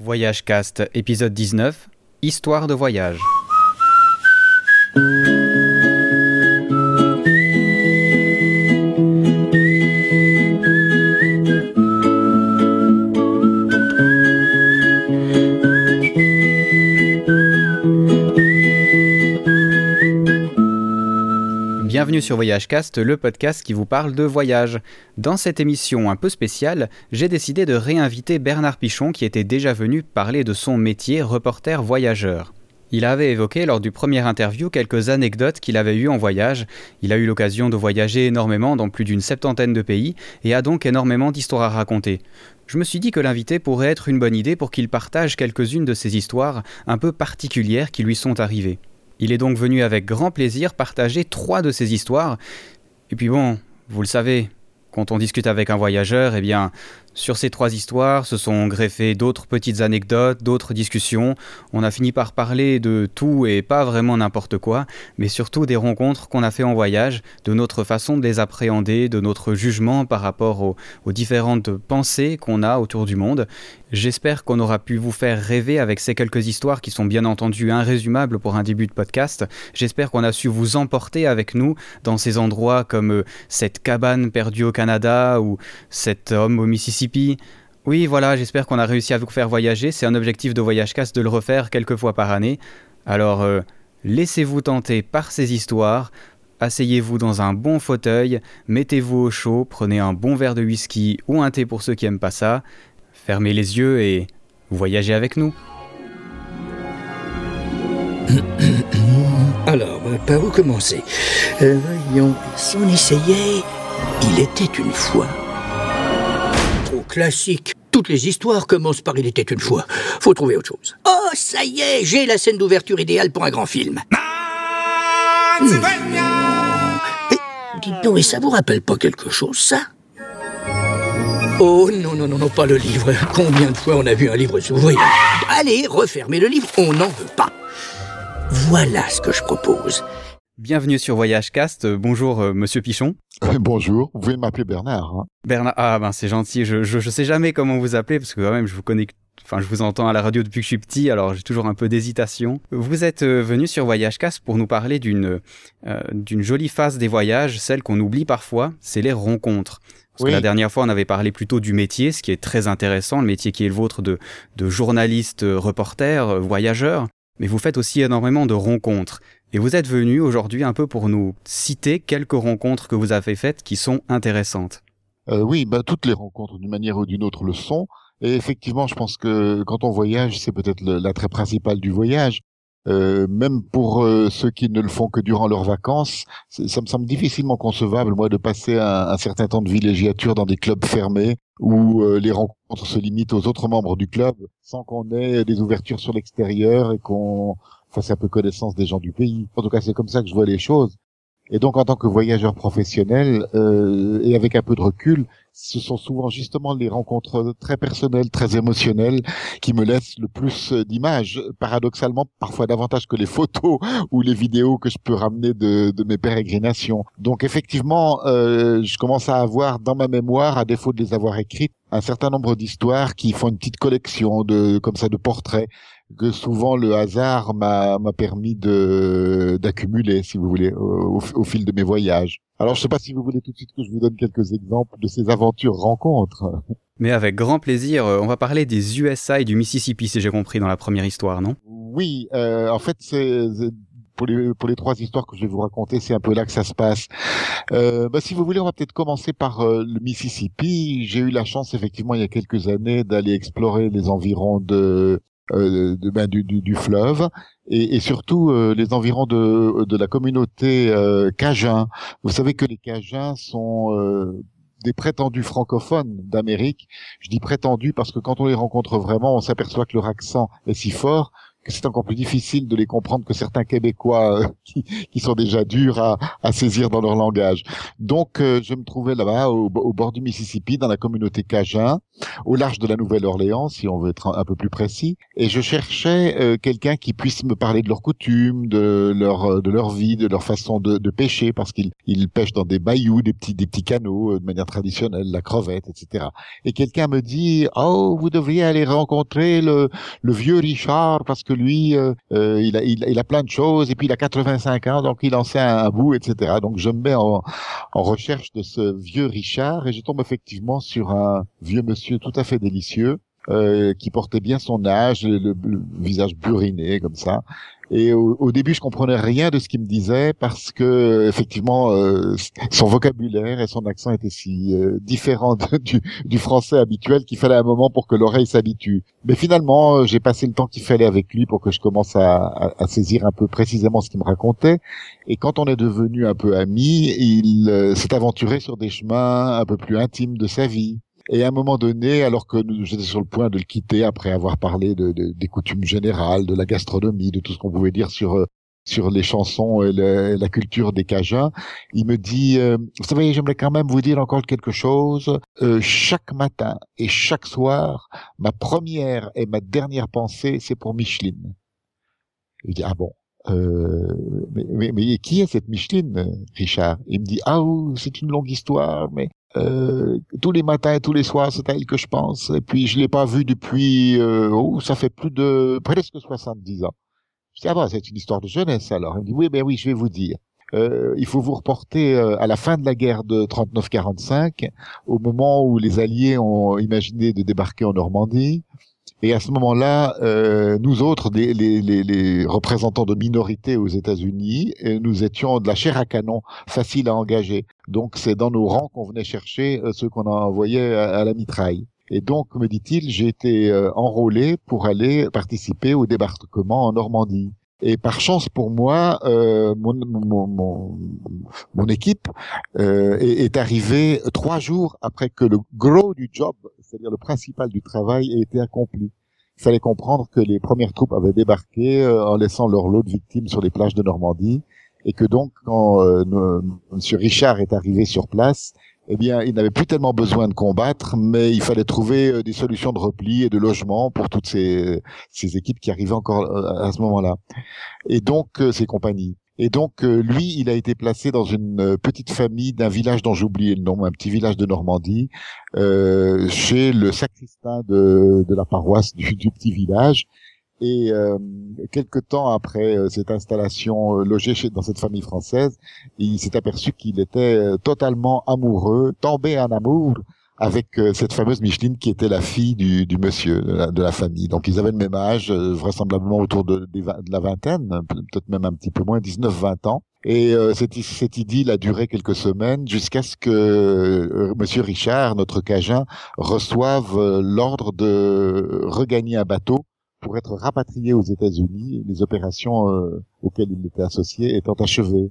Voyage Cast, épisode 19, Histoire de voyage. Sur Voyagecast, le podcast qui vous parle de voyage. Dans cette émission un peu spéciale, j'ai décidé de réinviter Bernard Pichon qui était déjà venu parler de son métier reporter voyageur. Il avait évoqué lors du premier interview quelques anecdotes qu'il avait eues en voyage. Il a eu l'occasion de voyager énormément dans plus d'une septantaine de pays et a donc énormément d'histoires à raconter. Je me suis dit que l'invité pourrait être une bonne idée pour qu'il partage quelques-unes de ces histoires un peu particulières qui lui sont arrivées. Il est donc venu avec grand plaisir partager trois de ces histoires. Et puis bon, vous le savez, quand on discute avec un voyageur, eh bien, sur ces trois histoires se sont greffées d'autres petites anecdotes, d'autres discussions. On a fini par parler de tout et pas vraiment n'importe quoi, mais surtout des rencontres qu'on a fait en voyage, de notre façon de les appréhender, de notre jugement par rapport aux, aux différentes pensées qu'on a autour du monde. J'espère qu'on aura pu vous faire rêver avec ces quelques histoires qui sont bien entendu irrésumables pour un début de podcast. J'espère qu'on a su vous emporter avec nous dans ces endroits comme euh, cette cabane perdue au Canada ou cet homme au Mississippi oui, voilà, j'espère qu'on a réussi à vous faire voyager. C'est un objectif de Voyage Cast de le refaire quelques fois par année. Alors, euh, laissez-vous tenter par ces histoires. Asseyez-vous dans un bon fauteuil, mettez-vous au chaud, prenez un bon verre de whisky ou un thé pour ceux qui aiment pas ça. Fermez les yeux et voyagez avec nous. Alors, euh, par où commencer? Euh, Voyons, si on essayait, il était une fois classique. Toutes les histoires commencent par Il était une fois. Faut trouver autre chose. Oh, ça y est, j'ai la scène d'ouverture idéale pour un grand film. Hmm. dites donc, et ça vous rappelle pas quelque chose, ça? Oh non, non, non, non, pas le livre. Combien de fois on a vu un livre voyage Allez, refermez le livre, on n'en veut pas. Voilà ce que je propose. Bienvenue sur Voyage Cast. Bonjour, euh, monsieur Pichon. Bonjour, vous pouvez m'appeler Bernard. Hein. Bernard, ah ben c'est gentil. Je, je, sais jamais comment vous appeler parce que quand même je vous connais. Enfin, je vous entends à la radio depuis que je suis petit, alors j'ai toujours un peu d'hésitation. Vous êtes euh, venu sur Voyage Cast pour nous parler d'une euh, d'une jolie phase des voyages, celle qu'on oublie parfois, c'est les rencontres. Parce que la dernière fois, on avait parlé plutôt du métier, ce qui est très intéressant, le métier qui est le vôtre de, de journaliste, reporter, voyageur. Mais vous faites aussi énormément de rencontres. Et vous êtes venu aujourd'hui un peu pour nous citer quelques rencontres que vous avez faites qui sont intéressantes. Euh, oui, bah, toutes les rencontres d'une manière ou d'une autre le sont. Et effectivement, je pense que quand on voyage, c'est peut-être l'attrait principal du voyage. Euh, même pour euh, ceux qui ne le font que durant leurs vacances, ça me semble difficilement concevable, moi, de passer un, certain temps de villégiature dans des clubs fermés où euh, les rencontres se limitent aux autres membres du club sans qu'on ait des ouvertures sur l'extérieur et qu'on fasse un peu connaissance des gens du pays. En tout cas, c'est comme ça que je vois les choses. Et donc, en tant que voyageur professionnel, euh, et avec un peu de recul, ce sont souvent justement les rencontres très personnelles, très émotionnelles, qui me laissent le plus d'images. Paradoxalement, parfois davantage que les photos ou les vidéos que je peux ramener de, de mes pérégrinations. Donc, effectivement, euh, je commence à avoir dans ma mémoire, à défaut de les avoir écrites, un certain nombre d'histoires qui font une petite collection de comme ça de portraits que souvent le hasard m'a permis de d'accumuler, si vous voulez, au, fil de mes voyages. Alors, je ne sais pas si vous voulez tout de suite que je vous donne quelques exemples de ces aventures rencontres. Mais avec grand plaisir, euh, on va parler des USA et du Mississippi, si j'ai compris dans la première histoire, non? Oui, euh, en fait, c'est pour les, pour les trois histoires que je vais vous raconter, c'est un peu là que ça se passe. Euh, bah, si vous voulez, on va peut-être commencer par euh, le Mississippi. J'ai eu la chance, effectivement, il y a quelques années, d'aller explorer les environs de euh, ben, du, du, du, fleuve et, et surtout euh, les environs de, de la communauté euh, Cajun. Vous savez que les Cajuns sont euh, des prétendus francophones d'Amérique. Je dis prétendus parce que quand on les rencontre vraiment, on s'aperçoit que leur accent est si fort c'est encore plus difficile de les comprendre que certains Québécois euh, qui, sont déjà durs à, saisir dans leur langage. Donc, euh, je me trouvais là-bas au, bord du Mississippi, dans la communauté Cajun, au large de la Nouvelle-Orléans, si on veut être un, peu plus précis, et je cherchais euh, quelqu'un qui puisse me parler de leurs coutumes, de leur leur vie, de leur façon de, pêcher, parce qu'ils ils pêchent dans des bayous, des petits des canaux de manière traditionnelle, la crevette, etc. Et quelqu'un me dit, oh, vous devriez aller rencontrer le vieux Richard parce que lui, euh, euh, il, a, il, a plein de choses et puis il a 85 ans, donc il en sait un, bout, etc. Donc je me mets en, en recherche de ce vieux Richard et je tombe effectivement sur un vieux monsieur tout à fait délicieux. Euh, qui portait bien son âge, le, le visage buriné comme ça, et au, début, je comprenais rien de ce qu'il me disait parce que effectivement, euh, son vocabulaire et son accent étaient si euh, différents du, du, français habituel qu'il fallait un moment pour que l'oreille s'habitue. Mais finalement, euh, j'ai passé le temps qu'il fallait avec lui pour que je commence à, à, à saisir un peu précisément ce qu'il me racontait. Et quand on est devenu un peu amis, il s'est aventuré sur des chemins un peu plus intimes de sa vie. Et à un moment donné, alors que j'étais sur le point de le quitter après avoir parlé de, de, des coutumes générales, de la gastronomie, de tout ce qu'on pouvait dire sur euh, sur les chansons et la culture des Cajuns, il me dit, euh, vous savez, j'aimerais quand même vous dire encore quelque chose. Euh, chaque matin et chaque soir, ma première et ma dernière pensée, c'est pour Micheline. Je dis, ah bon, euh, mais, qui est cette Micheline, Richard? Il me dit, ah, c'est une longue histoire, mais euh, tous les matins et tous les soirs, c'est à elle que je pense. Et puis, je l'ai pas vue depuis, euh, oh, ça fait plus de presque 70 ans. Je dis, ah bah, c'est une histoire de jeunesse alors. Il me dit, oui, ben oui, je vais vous dire. Euh, il faut vous reporter euh, à la fin de la guerre de 39-45, au moment où les Alliés ont imaginé de débarquer en Normandie. Et à ce moment-là, euh, nous autres, les, les, les, représentants de minorités aux États-Unis, euh, nous étions de la chair à canon, facile à engager. Donc c'est dans nos rangs qu'on venait chercher euh, ceux qu'on envoyait à, la mitraille. Et donc, me dit-il, j'ai été euh, enrôlé pour aller participer au débarquement en Normandie. Et par chance pour moi, euh, mon, mon, mon, mon, équipe euh, est, arrivée trois jours après que le gros du job, c'est-à-dire le principal du travail, ait été accompli. Il fallait comprendre que les premières troupes avaient débarqué euh, en laissant leur lot de victimes sur les plages de Normandie, et que donc quand euh, Monsieur Richard est arrivé sur place, eh bien, il n'avait plus tellement besoin de combattre, mais il fallait trouver euh, des solutions de repli et de logement pour toutes ces, ces équipes qui arrivaient encore à ce moment-là. Et donc, ces compagnies. Et donc, lui, il a été placé dans une petite famille d'un village dont j'ai oublié le nom, un petit village de Normandie, euh, chez le sacristain de, de la paroisse du, du petit village. Et euh, quelque temps après euh, cette installation euh, logée chez, dans cette famille française, il s'est aperçu qu'il était euh, totalement amoureux, tombé en amour avec cette fameuse Micheline qui était la fille du, du monsieur de la, famille. Donc ils avaient le même âge, vraisemblablement autour de, de, la vingtaine, peut-être même un petit peu moins, 19-20 ans. Et cette, cette, idylle a duré quelques semaines jusqu'à ce que Monsieur Richard, notre Cajun, reçoive l'ordre de regagner un bateau pour être rapatrié aux États-Unis, les opérations euh, auxquelles il était associé étant achevées.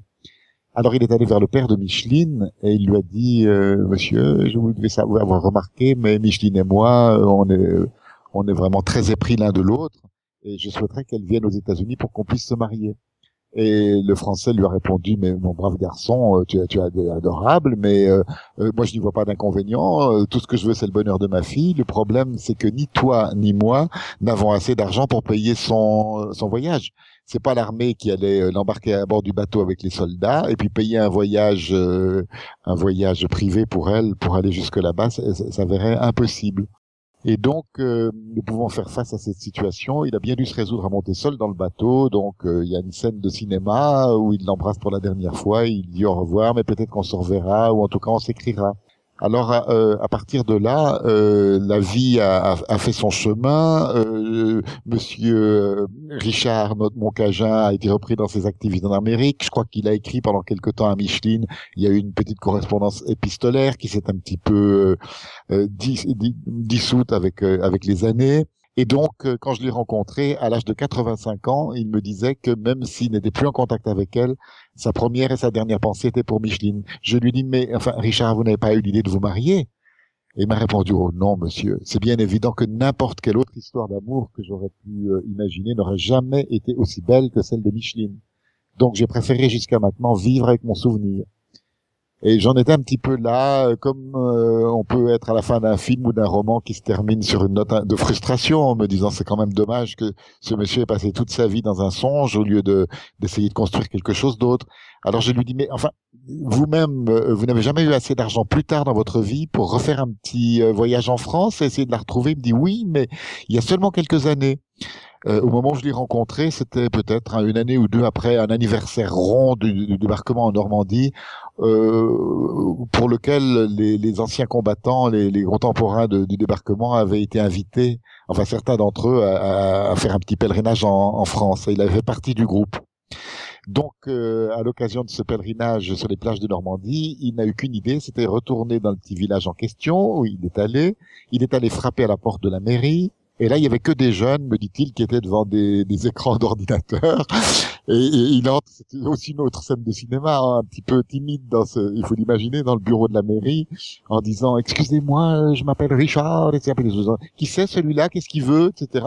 Alors il est allé vers le père de Micheline et il lui a dit euh, Monsieur, je vous devais savoir avoir remarqué, mais Micheline et moi, euh, on est on est vraiment très épris l'un de l'autre et je souhaiterais qu'elle vienne aux États-Unis pour qu'on puisse se marier. Et le Français lui a répondu, mais mon brave garçon, euh, tu, tu es adorable, mais euh, moi je n'y vois pas d'inconvénient. tout ce que je veux, c'est le bonheur de ma fille. Le problème, c'est que ni toi ni moi n'avons assez d'argent pour payer son, son voyage. C'est pas l'armée qui allait l'embarquer à bord du bateau avec les soldats et puis payer un voyage, un voyage privé pour elle pour aller jusque là-bas, ça, ça verrait impossible. Et donc, euh, nous pouvons faire face à cette situation. Il a bien dû se résoudre à monter seul dans le bateau. Donc, euh, il y a une scène de cinéma où il l'embrasse pour la dernière fois. Il dit au revoir, mais peut-être qu'on se reverra, ou en tout cas, on s'écrira. Alors euh, à partir de là, euh, la vie a, fait son chemin. Euh, Monsieur Richard, notre Moncagin, a été repris dans ses activités en Amérique. Je crois qu'il a écrit pendant quelque temps à Micheline. Il y a eu une petite correspondance épistolaire qui s'est un petit peu dissoute avec les années. Et donc, euh, quand je l'ai rencontré à l'âge de 85 ans, il me disait que même s'il n'était plus en contact avec elle, sa première et sa dernière pensée était pour Micheline. Je lui dis, mais enfin, Richard, vous n'avez pas eu l'idée de vous marier? Et il m'a répondu, oh non, monsieur, c'est bien évident que n'importe quelle autre histoire d'amour que j'aurais pu euh, imaginer n'aurait jamais été aussi belle que celle de Micheline. Donc j'ai préféré jusqu'à maintenant vivre avec mon souvenir. Et j'en étais un petit peu là, euh, comme euh, on peut être à la fin d'un film ou d'un roman qui se termine sur une note de frustration, en me disant c'est quand même dommage que ce monsieur ait passé toute sa vie dans un songe au lieu de d'essayer de construire quelque chose d'autre. Alors je lui dis mais enfin vous-même euh, vous n'avez jamais eu assez d'argent plus tard dans votre vie pour refaire un petit voyage en France et essayer de la retrouver? Il me dit oui, mais il y a seulement quelques années. Euh, au moment où je l'ai rencontré, c'était peut-être une année ou deux après un anniversaire rond du, débarquement en Normandie, euh, pour lequel les, anciens combattants, les, les contemporains du débarquement avaient été invités, enfin certains d'entre eux, à, faire un petit pèlerinage en, France. Et il avait fait partie du groupe. Donc, euh, à l'occasion de ce pèlerinage sur les plages de Normandie, il n'a eu qu'une idée, c'était retourner dans le petit village en question où il est allé. Il est allé frapper à la porte de la mairie. Et là, il y avait que des jeunes, me dit-il, qui étaient devant des, des écrans d'ordinateur. Et, il entre, c'était aussi une autre scène de cinéma, hein, un petit peu timide dans ce, il faut l'imaginer, dans le bureau de la mairie, en disant, excusez-moi, je m'appelle Richard, etc. Qui c'est celui-là, qu'est-ce qu'il veut, etc.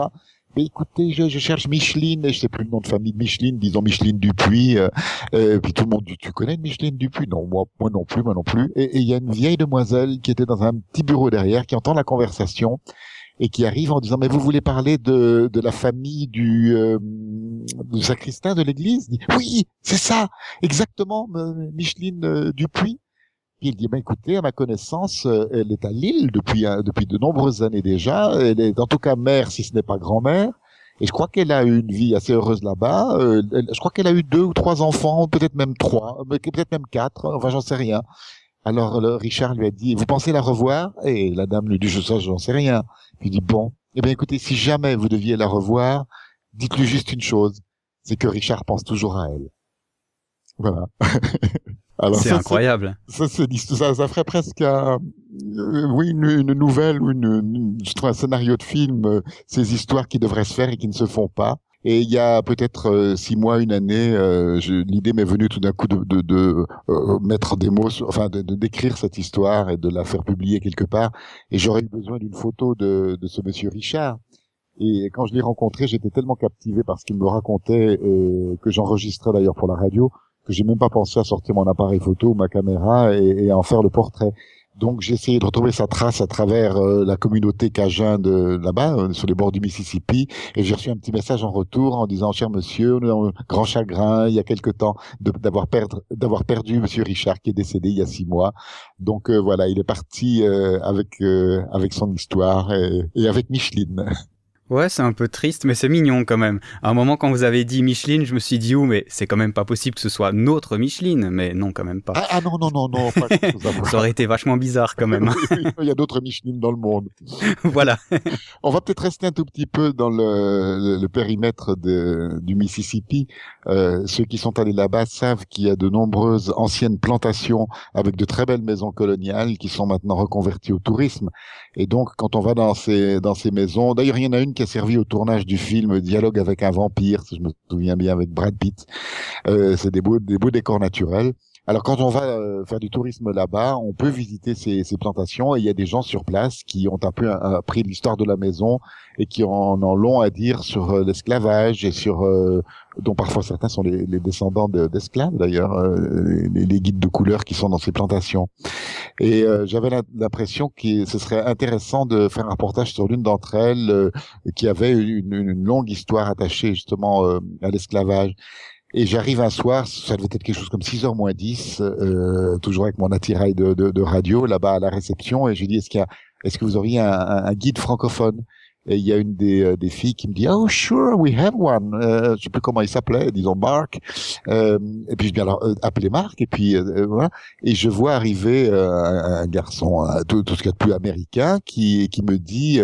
Mais écoutez, je, je, cherche Micheline, et je sais plus le nom de famille de Micheline, disons Micheline Dupuis. Euh, euh, puis tout le monde dit, tu connais Micheline Dupuis Non, moi, moi non plus, moi non plus. Et il y a une vieille demoiselle qui était dans un petit bureau derrière, qui entend la conversation et qui arrive en disant mais vous voulez parler de, de la famille du, euh, du sacristain de l'église? Oui, c'est ça, exactement, Micheline euh, Dupuis. Puis il dit ben écoutez, à ma connaissance, euh, elle est à Lille depuis depuis de nombreuses années déjà. Elle est en tout cas mère, si ce n'est pas grand-mère. Et je crois qu'elle a eu une vie assez heureuse là-bas. je crois qu'elle a eu deux ou trois enfants, peut-être même trois, peut-être même quatre. Enfin, j'en sais rien. Alors le Richard lui a dit, vous pensez la revoir? Et la dame lui dit, je sais, j'en sais rien. Il dit, bon, eh bien écoutez, si jamais vous deviez la revoir, dites-lui juste une chose, c'est que Richard pense toujours à elle. Voilà. c'est incroyable. Ça, ça, ça, ferait presque un, euh, oui, une, une, nouvelle ou une, un scénario de film, euh, ces histoires qui devraient se faire et qui ne se font pas. Et il y a peut-être euh, six mois, une année, euh, l'idée m'est venue tout d'un coup de, de, de euh, mettre des mots, enfin de, décrire cette histoire et de la faire publier quelque part. Et j'aurais eu besoin d'une photo de, de ce monsieur Richard. Et quand je l'ai rencontré, j'étais tellement captivé par ce qu'il me racontait, que j'enregistrais d'ailleurs pour la radio, que j'ai même pas pensé à sortir mon appareil photo, ma caméra et, et à en faire le portrait. Donc j'ai essayé de retrouver sa trace à travers euh, la communauté cajun de là-bas, euh, sur les bords du Mississippi, et j'ai reçu un petit message en retour en disant cher monsieur, nous avons grand chagrin il y a quelque temps d'avoir d'avoir perdu monsieur Richard qui est décédé il y a six mois. Donc euh, voilà, il est parti avec avec son histoire et, et avec Micheline. Ouais, c'est un peu triste, mais c'est mignon quand même. À un moment, quand vous avez dit Micheline, je me suis dit, oh, mais c'est quand même pas possible que ce soit notre Micheline. Mais non, quand même pas. Ah, ah non, non, non, non. Pas ça aurait été vachement bizarre quand même. il y a d'autres Micheline dans le monde. voilà. On va peut-être rester un tout petit peu dans le, le, périmètre de, du Mississippi. Euh, ceux qui sont allés là-bas savent qu'il y a de nombreuses anciennes plantations avec de très belles maisons coloniales qui sont maintenant reconverties au tourisme. Et donc, quand on va dans ces, dans ces maisons, d'ailleurs, il y en a une qui a servi au tournage du film Dialogue avec un vampire, si je me souviens bien, avec Brad Pitt. Euh, c'est des beaux, des beaux décors naturels. Alors quand on va euh, faire du tourisme là-bas, on peut visiter ces, plantations et il y a des gens sur place qui ont un peu appris l'histoire de la maison et qui en ont long à dire sur euh, l'esclavage et sur dont parfois certains sont les, les descendants d'esclaves d'ailleurs, les, les, guides de couleur qui sont dans ces plantations. Et j'avais l'impression que ce serait intéressant de faire un reportage sur l'une d'entre elles qui avait une, une, longue histoire attachée justement à l'esclavage. Et j'arrive un soir, ça devait être quelque chose comme 6h moins 10, euh, toujours avec mon attirail de, de, de radio là-bas à la réception, et je lui dis est-ce qu'il y a, est-ce que vous auriez un, un guide francophone? Et il y a une des, euh, des filles qui me dit oh sure we have one. Euh, je sais plus comment il s'appelait disons Mark. Euh, et puis je dis alors euh, appelez Mark. Et puis euh, voilà. Et je vois arriver un, garçon tout, tout, ce qu'il y a de plus américain qui qui me dit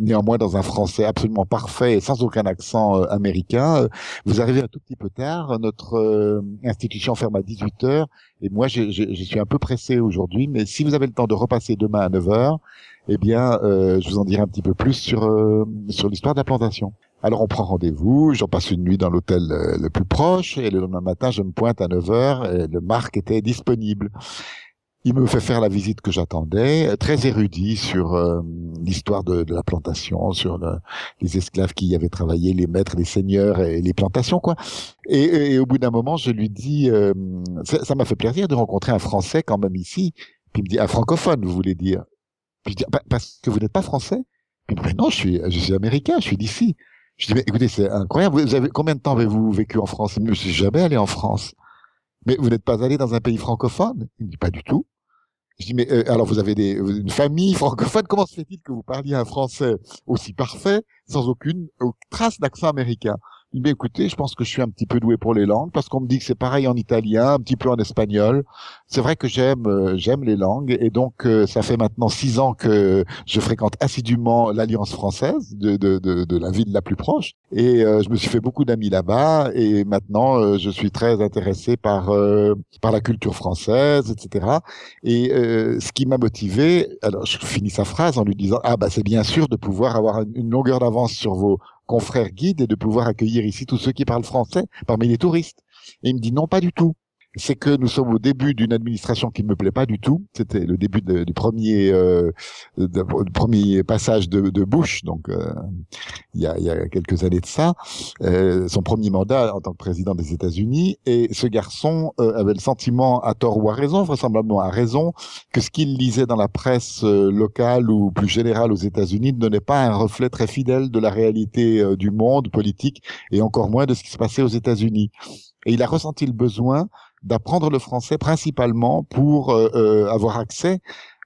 néanmoins dans un français absolument parfait et sans aucun accent américain vous arrivez un tout petit peu tard notre institution ferme à 18 heures et moi je, je, je suis un peu pressé aujourd'hui mais si vous avez le temps de repasser demain à 9 heures eh bien, euh, je vous en dirai un petit peu plus sur euh, sur l'histoire de la plantation. Alors on prend rendez-vous, j'en passe une nuit dans l'hôtel euh, le plus proche et le lendemain matin je me pointe à 9h et le Marc était disponible. Il me fait faire la visite que j'attendais, très érudit sur euh, l'histoire de, la plantation, sur les esclaves qui y avaient travaillé, les maîtres, les seigneurs et les plantations, quoi. Et, au bout d'un moment, je lui dis, euh, ça m'a fait plaisir de rencontrer un Français quand même ici. Puis il me dit, un francophone, vous voulez dire Puis je dis, bah, parce que vous n'êtes pas français Puis dit, non, je suis, américain, je suis d'ici. Je dis, mais écoutez, c'est incroyable. Vous avez combien de temps avez-vous vécu en France? Je ne suis jamais allé en France. Mais vous n'êtes pas allé dans un pays francophone Il me dit, pas du tout. Je dis, mais euh, alors vous avez une famille francophone, comment se fait-il que vous parliez un français aussi parfait, sans aucune, trace d'accent américain? Il dit, écoutez, je pense que je suis un petit peu doué pour les langues parce qu'on me dit que c'est pareil en italien, un petit peu en espagnol. C'est vrai que j'aime euh, j'aime les langues et donc euh, ça fait maintenant six ans que je fréquente assidûment l'Alliance française de, de, de, de, la ville la plus proche et euh, je me suis fait beaucoup d'amis là-bas et maintenant je suis très intéressé par par la culture française, etc. Et ce qui m'a motivé, alors je finis sa phrase en lui disant ah bah c'est bien sûr de pouvoir avoir une longueur d'avance sur vos confrères guides et de pouvoir accueillir ici tous ceux qui parlent français parmi les touristes. Et il me dit non, pas du tout c'est que nous sommes au début d'une administration qui ne me plaît pas du tout. C'était le début du premier euh, premier passage de, de Bush, donc euh, il, y a, il, y a, quelques années de ça, euh, son premier mandat en tant que président des États-Unis. Et ce garçon euh, avait le sentiment, à tort ou à raison, vraisemblablement à raison, que ce qu'il lisait dans la presse euh, locale ou plus générale aux États-Unis ne donnait pas un reflet très fidèle de la réalité du monde politique et encore moins de ce qui se passait aux États-Unis. Et il a ressenti le besoin d'apprendre le français principalement pour euh, euh, avoir accès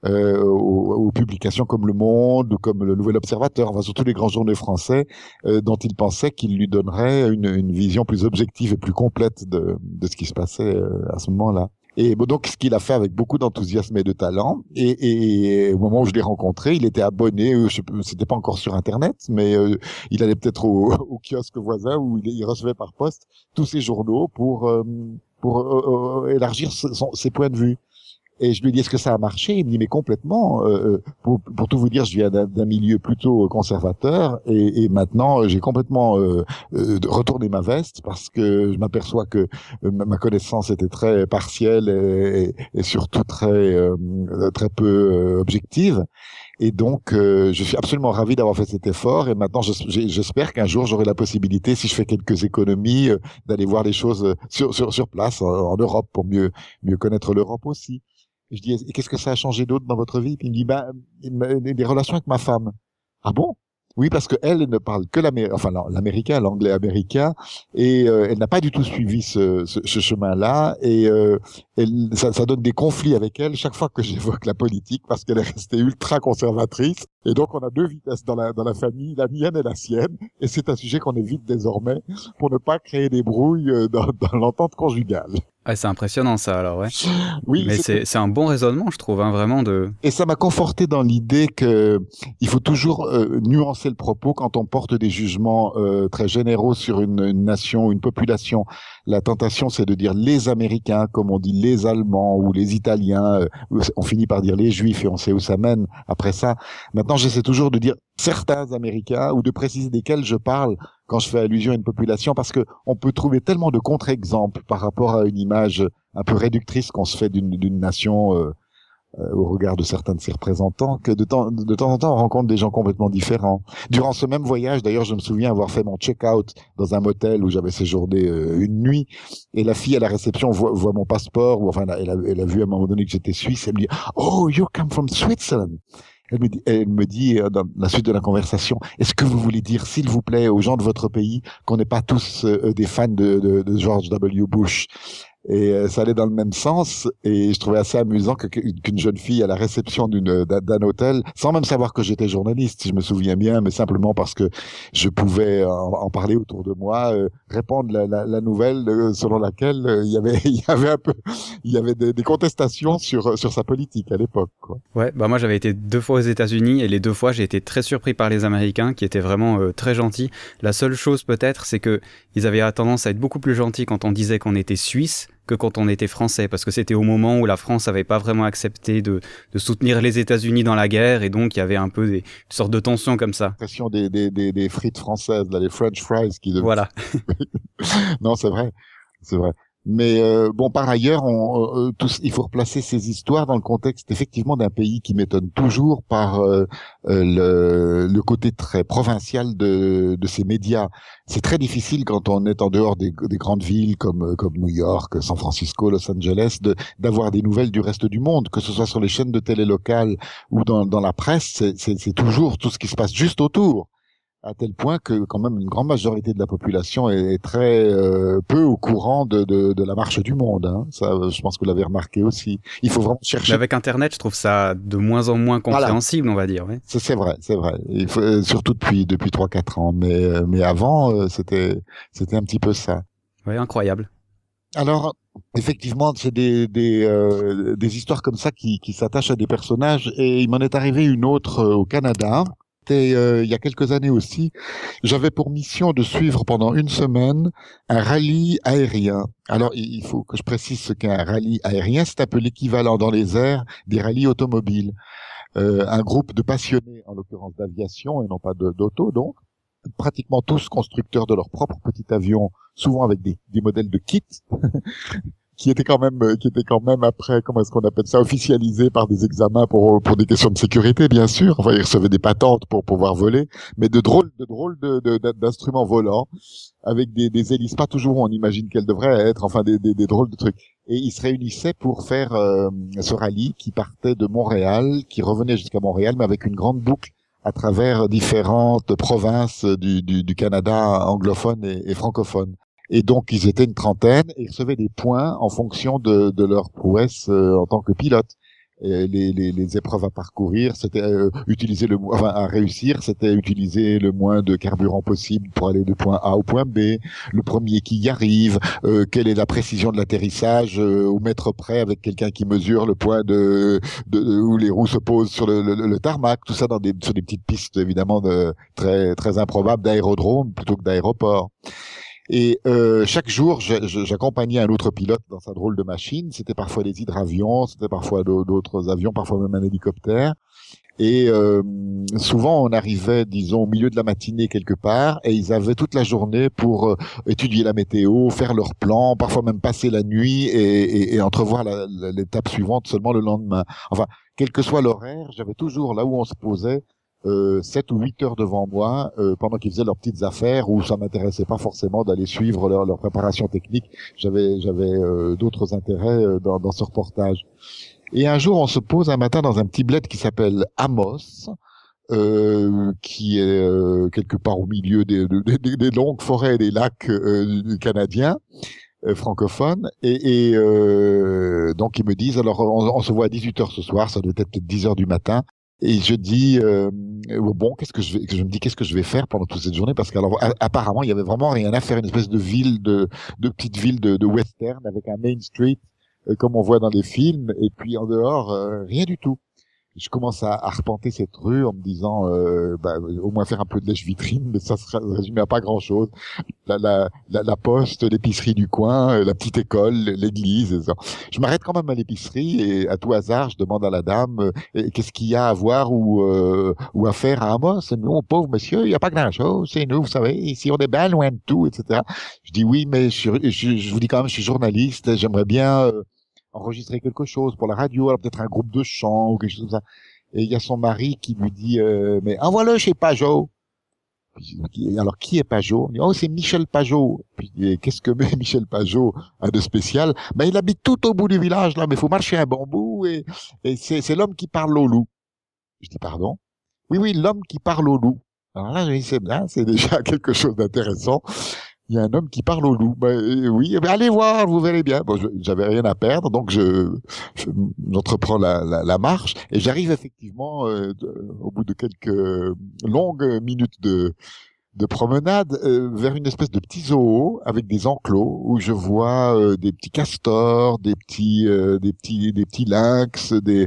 euh, aux, publications comme Le Monde comme Le Nouvel Observateur, enfin surtout les grands journaux français, dont il pensait qu'il lui donnerait une, une, vision plus objective et plus complète de, de ce qui se passait à ce moment-là. Et bon, donc, ce qu'il a fait avec beaucoup d'enthousiasme et de talent. Et, et, au moment où je l'ai rencontré, il était abonné, c'était pas encore sur Internet, mais il allait peut-être au, au, kiosque voisin où il, il, recevait par poste tous ses journaux pour euh, euh, élargir ses points de vue. Et je lui dis est-ce que ça a marché? Il me dit mais complètement. Euh, pour, pour, tout vous dire, je viens d'un milieu plutôt conservateur et, et maintenant j'ai complètement euh, retourné ma veste parce que je m'aperçois que ma connaissance était très partielle et, et surtout très très peu objective. Et donc, euh, je suis absolument ravi d'avoir fait cet effort. Et maintenant, j'espère qu'un jour, j'aurai la possibilité, si je fais quelques économies, euh, d'aller voir les choses euh, sur, sur, sur place en, Europe pour mieux, mieux connaître l'Europe aussi. je dis, qu'est-ce que ça a changé d'autre dans votre vie? Il me dit, bah, des relations avec ma femme. Ah bon? Oui, parce que elle ne parle que l'américain, l'anglais américain, et euh, elle n'a pas du tout suivi ce, chemin-là, et euh, ça, donne des conflits avec elle chaque fois que j'évoque la politique, parce qu'elle est restée ultra conservatrice, et donc on a deux vitesses dans la, famille, la mienne et la sienne, et c'est un sujet qu'on évite désormais pour ne pas créer des brouilles euh, dans l'entente conjugale. Ah, c'est impressionnant ça alors, ouais. Oui. Mais c'est un bon raisonnement, je trouve, hein, vraiment de. Et ça m'a conforté dans l'idée que il faut toujours euh, nuancer le propos quand on porte des jugements euh, très généraux sur une, une, nation, une population. La tentation, c'est de dire les Américains, comme on dit les Allemands ou les Italiens. Euh, on finit par dire les Juifs et on sait où ça mène après ça. Maintenant, j'essaie toujours de dire certains Américains ou de préciser desquels je parle quand je fais allusion à une population parce que on peut trouver tellement de contre-exemples par rapport à une image un peu réductrice qu'on se fait d'une nation euh, euh, au regard de certains de ses représentants que de temps, de temps en temps on rencontre des gens complètement différents. Durant ce même voyage, d'ailleurs, je me souviens avoir fait mon check-out dans un motel où j'avais séjourné euh, une nuit et la fille à la réception voit, voit mon passeport ou enfin elle a, elle a, vu à un moment donné que j'étais suisse. Elle me dit "Oh, you come from Switzerland." Elle me dit, euh, dans la suite de la conversation, est-ce que vous voulez dire, s'il vous plaît, aux gens de votre pays, qu'on n'est pas tous euh, des fans de George W. Bush? Et euh, ça allait dans le même sens. Et je trouvais assez amusant qu'une jeune fille à la réception d'une d'un hôtel sans même savoir que j'étais journaliste je me souviens bien mais simplement parce que je pouvais en, parler autour de moi euh, répondre la, la, la nouvelle euh, selon laquelle il y avait il y avait un peu il y avait des, des contestations sur sur sa politique à l'époque ouais bah moi j'avais été deux fois aux États-Unis et les deux fois j'ai été très surpris par les Américains qui étaient vraiment très gentils. La seule chose peut-être c'est que ils avaient tendance à être beaucoup plus gentils quand on disait qu'on était suisse que quand on était français, parce que c'était au moment où la France n'avait pas vraiment accepté de, de soutenir les États-Unis dans la guerre, et donc il y avait un peu des, une sorte de tension comme ça. Question des, des, des, des frites françaises, là, les French fries qui. Voilà. non, c'est vrai, c'est vrai. Mais euh, bon, par ailleurs, on, tous, il faut replacer ces histoires dans le contexte effectivement d'un pays qui m'étonne toujours par le, le, côté très provincial de, de ces médias. C'est très difficile quand on est en dehors des, des, grandes villes comme comme New York, San Francisco, Los Angeles, d'avoir des nouvelles du reste du monde, que ce soit sur les chaînes de télé locales ou dans, dans la presse. C'est toujours tout ce qui se passe juste autour à tel point que quand même une grande majorité de la population est, très euh, peu au courant de, de, de, la marche du monde. Hein. Ça, je pense que vous l'avez remarqué aussi. Il faut vraiment chercher. Mais avec Internet, je trouve ça de moins en moins compréhensible, on va dire. Oui. C'est vrai, c'est vrai. Il faut, euh, surtout depuis depuis trois quatre ans. Mais euh, mais avant, c'était c'était un petit peu ça. Oui, incroyable. Alors, effectivement, c'est des des, euh, des histoires comme ça qui, qui s'attachent à des personnages. Et il m'en est arrivé une autre au Canada euh, il y a quelques années aussi, j'avais pour mission de suivre pendant une semaine un rallye aérien. Alors, il faut que je précise ce qu'est un rallye aérien. C'est un peu l'équivalent dans les airs des rallyes automobiles. Euh, un groupe de passionnés, en l'occurrence d'aviation et non pas d'auto, donc, pratiquement tous constructeurs de leur propre petit avion, souvent avec des, des modèles de kit, qui était quand même euh, qui était quand même après comment est-ce qu'on appelle ça officialisé par des examens pour pour des questions de sécurité bien sûr enfin ils recevaient des patentes pour pouvoir voler mais de drôles de drôles de, d'instruments volants avec des, des hélices pas toujours on imagine qu'elles devraient être enfin des, des, des, drôles de trucs et ils se réunissaient pour faire euh, ce rallye qui partait de Montréal qui revenait jusqu'à Montréal mais avec une grande boucle à travers différentes provinces du, du, du Canada anglophone et, et francophone. Et donc, ils étaient une trentaine et ils recevaient des points en fonction de, de leur prouesse euh, en tant que pilote. Les, les, les, épreuves à parcourir, c'était euh, utiliser le, enfin à réussir, c'était utiliser le moins de carburant possible pour aller de point A au point B. Le premier qui y arrive, euh, quelle est la précision de l'atterrissage au mètre près avec quelqu'un qui mesure le point de, de, où les roues se posent sur le, le, tarmac. Tout ça dans des, sur des petites pistes évidemment de, très très improbables d'aérodrome plutôt que d'aéroport. Et euh, chaque jour, j'accompagnais un autre pilote dans sa drôle de machine. C'était parfois des hydravions, c'était parfois d'autres avions, parfois même un hélicoptère. Et euh, souvent, on arrivait, disons, au milieu de la matinée quelque part, et ils avaient toute la journée pour euh, étudier la météo, faire leur plan, parfois même passer la nuit et entrevoir l'étape suivante seulement le lendemain. Enfin, quel que soit l'horaire, j'avais toujours là où on se posait euh, 7 ou 8 heures devant moi euh, pendant qu'ils faisaient leurs petites affaires où ça m'intéressait pas forcément d'aller suivre leur, leur, préparation technique. J'avais j'avais euh, d'autres intérêts euh, dans, dans, ce reportage. Et un jour, on se pose un matin dans un petit bled qui s'appelle Amos. Euh, qui est quelque part au milieu des, des, des, longues forêts des lacs canadiens francophones et, et donc ils me disent alors on, on, se voit à 18h ce soir ça doit être peut-être 10h du matin et je dis euh, bon, qu'est-ce que je vais, me dis qu'est-ce que je vais faire pendant toute cette journée? Parce qu'alors apparemment il y avait vraiment rien à faire, une espèce de ville de, petite ville de, de western avec un main street euh, comme on voit dans les films. Et puis en dehors euh, rien du tout je commence à arpenter cette rue en me disant euh, bah, au moins faire un peu de lèche vitrine mais ça se résume à pas grand chose la, la, la, poste l'épicerie du coin euh, la petite école l'église je m'arrête quand même à l'épicerie et à tout hasard je demande à la dame euh, qu'est-ce qu'il y a à voir ou euh, ou à faire à Amos? Non pauvre monsieur il n'y a pas grand chose c'est nous vous savez ici on est bien loin de tout etc je dis oui mais je, je, je vous dis quand même je suis journaliste j'aimerais bien enregistrer quelque chose pour la radio, alors peut-être un groupe de chant ou quelque chose comme ça. Et il y a son mari qui lui dit euh, mais envoie-le chez Pajot. alors qui est Pajot? Oh c'est Michel Pajot. Qu'est-ce que Michel Pajot a de spécial? Ben il habite tout au bout du village là, mais il faut marcher un bon bout et, et c'est l'homme qui parle au loup. Je dis pardon? Oui oui l'homme qui parle au loup. Alors là, c'est déjà quelque chose d'intéressant il y a un homme qui parle au loup. Euh, oui, ben, allez voir, vous verrez bien. Bon, j'avais rien à perdre, donc je, j'entreprends la, la, la, marche et j'arrive effectivement euh, au bout de quelques longues minutes de de promenade euh, vers une espèce de petit zoo avec des enclos où je vois euh, des petits castors, des petits, euh, des petits, des petits lynx, des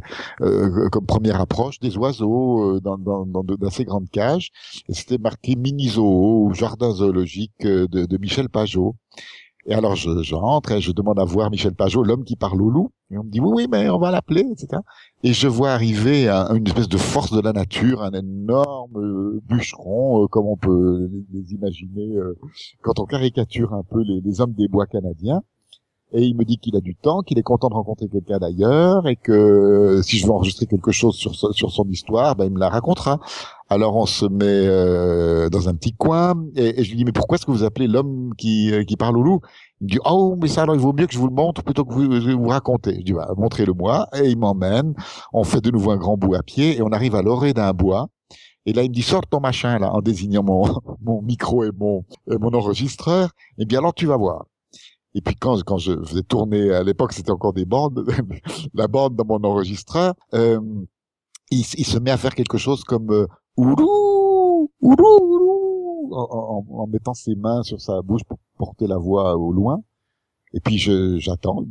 comme première approche des oiseaux dans, dans, dans d'assez grandes cages. C'était marqué mini zoo ou jardin zoologique de, de Michel Pajot. Et alors je, rentre et je demande à voir Michel Pajot, l'homme qui parle au loup. Et on me dit oui, oui, mais on va l'appeler, etc. Et je vois arriver une espèce de force de la nature, un énorme euh, bûcheron, euh, comme on peut les, imaginer euh, quand on caricature un peu les, hommes des bois canadiens. Et il me dit qu'il a du temps, qu'il est content de rencontrer quelqu'un d'ailleurs et que si je veux enregistrer quelque chose sur, sur son histoire, ben, il me la racontera. Alors on se met euh, dans un petit coin et, je lui dis mais pourquoi est-ce que vous appelez l'homme qui, euh, qui parle au loup? Il me dit oh mais ça alors il vaut mieux que je vous le montre plutôt que vous vous racontez. Je dis bah, montrez-le moi et il m'emmène. On fait de nouveau un grand bout à pied et on arrive à l'orée d'un bois. Et là, il me dit, sors ton machin, là, en désignant mon, mon micro et mon, et mon enregistreur. Et bien, alors, tu vas voir. Et puis quand, je faisais tourner, à l'époque c'était encore des bandes, la bande dans mon enregistreur, euh, il, se met à faire quelque chose comme euh, oulou, en, en, en, mettant ses mains sur sa bouche pour porter la voix au loin. Et puis j'attends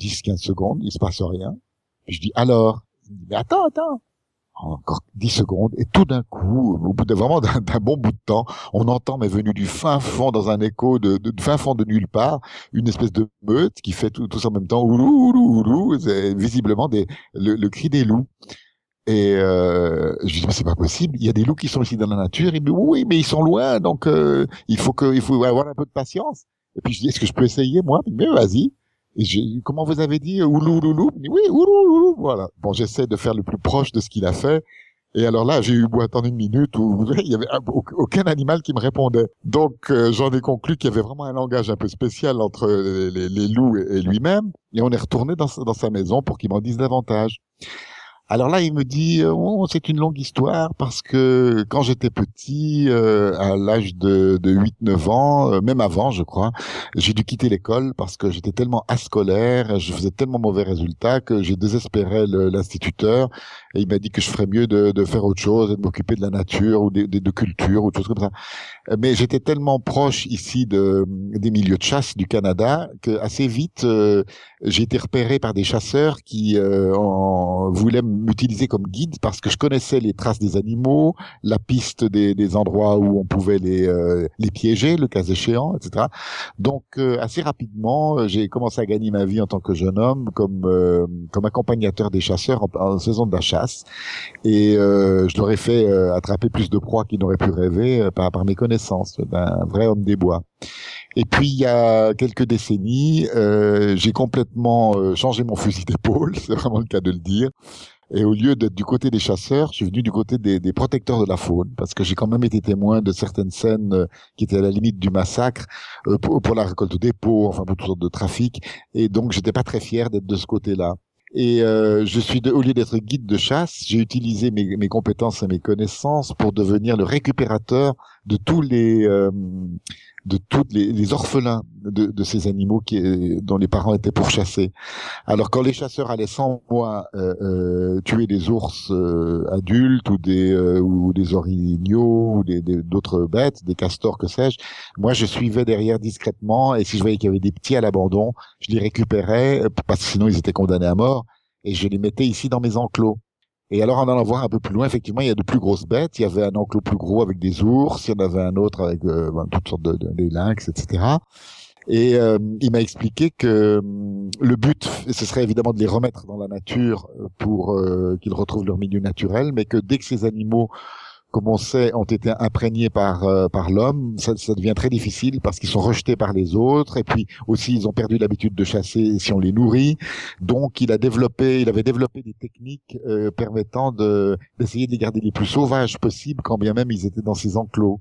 10-15 secondes, il se passe rien. Puis je dis alors, il dit, mais attends, attends encore 10 secondes, et tout d'un coup, au bout de vraiment d'un bon bout de temps, on entend, mais venu du fin fond, dans un écho de, de, fin fond de nulle part, une espèce de meute qui fait tout, tout en même temps, oulou, oulou, oulou, c'est visiblement des, le, cri des loups. Et euh, je dis mais c'est pas possible. Il y a des loups qui sont ici dans la nature. Dit oui, mais ils sont loin, donc euh, il faut que il faut avoir un peu de patience. Et puis je dis est-ce que je peux essayer moi? Mais vas-y. Et je, comment vous avez dit Oulou, loulou Oui, oulou, loulou. Voilà. Bon, j'essaie de faire le plus proche de ce qu'il a fait. Et alors là, j'ai eu beau attendre une minute où il y avait aucun animal qui me répondait. Donc euh, j'en ai conclu qu'il y avait vraiment un langage un peu spécial entre les, les, loups et, lui-même. Et on est retourné dans, dans sa maison pour qu'il m'en dise davantage. Alors là, il me dit, euh, oh, c'est une longue histoire parce que quand j'étais petit, euh, à l'âge de, de 8-9 ans, euh, même avant, je crois, j'ai dû quitter l'école parce que j'étais tellement ascolaire, je faisais tellement mauvais résultats que j'ai désespéré l'instituteur et il m'a dit que je ferais mieux de, de faire autre chose de m'occuper de la nature ou de, de, de culture ou de choses comme ça. Mais j'étais tellement proche ici de, des milieux de chasse du Canada que assez vite, j'ai été repéré par des chasseurs qui en voulaient m'utiliser comme guide parce que je connaissais les traces des animaux, la piste des, des endroits où on pouvait les, euh, les piéger, le cas échéant, etc. Donc euh, assez rapidement, euh, j'ai commencé à gagner ma vie en tant que jeune homme comme comme accompagnateur des chasseurs en, saison de la chasse, et je leur ai fait attraper plus de proies qu'ils n'auraient pu rêver par, par mes connaissances d'un vrai homme des bois. Et puis il y a quelques décennies, euh, j'ai complètement changé mon fusil d'épaule, c'est vraiment le cas de le dire. Et au lieu d'être du côté des chasseurs, je suis venu du côté des, des protecteurs de la faune, parce que j'ai quand même été témoin de certaines scènes euh, qui étaient à la limite du massacre euh, pour, pour, la récolte des peaux, enfin pour toutes sortes de trafic. Et donc, j'étais pas très fier d'être de ce côté-là. Et euh, je suis, au lieu d'être guide de chasse, j'ai utilisé mes, compétences et mes connaissances pour devenir le récupérateur de tous les euh, de tous les, les, orphelins de, de, ces animaux qui, dont les parents étaient pourchassés. Alors quand les chasseurs allaient sans moi euh, euh, tuer des ours euh, adultes ou des euh, ou des orignaux ou des, d'autres bêtes, des castors que sais-je, moi je suivais derrière discrètement et si je voyais qu'il y avait des petits à l'abandon, je les récupérais parce que sinon ils étaient condamnés à mort et je les mettais ici dans mes enclos. Et alors, en allant voir un peu plus loin, effectivement, il y a de plus grosses bêtes. Il y avait un enclos plus gros avec des ours, il y en avait un autre avec euh, ben, toutes sortes de, des lynx, etc. Et euh, il m'a expliqué que hum, le but, ce serait évidemment de les remettre dans la nature pour euh, qu'ils retrouvent leur milieu naturel, mais que dès que ces animaux comme on sait, ont été imprégnés par euh, par l'homme, ça, ça, devient très difficile parce qu'ils sont rejetés par les autres. Et puis aussi ils ont perdu l'habitude de chasser si on les nourrit. Donc il a développé, il avait développé des techniques euh, permettant de d'essayer de les garder les plus sauvages possibles quand bien même ils étaient dans ces enclos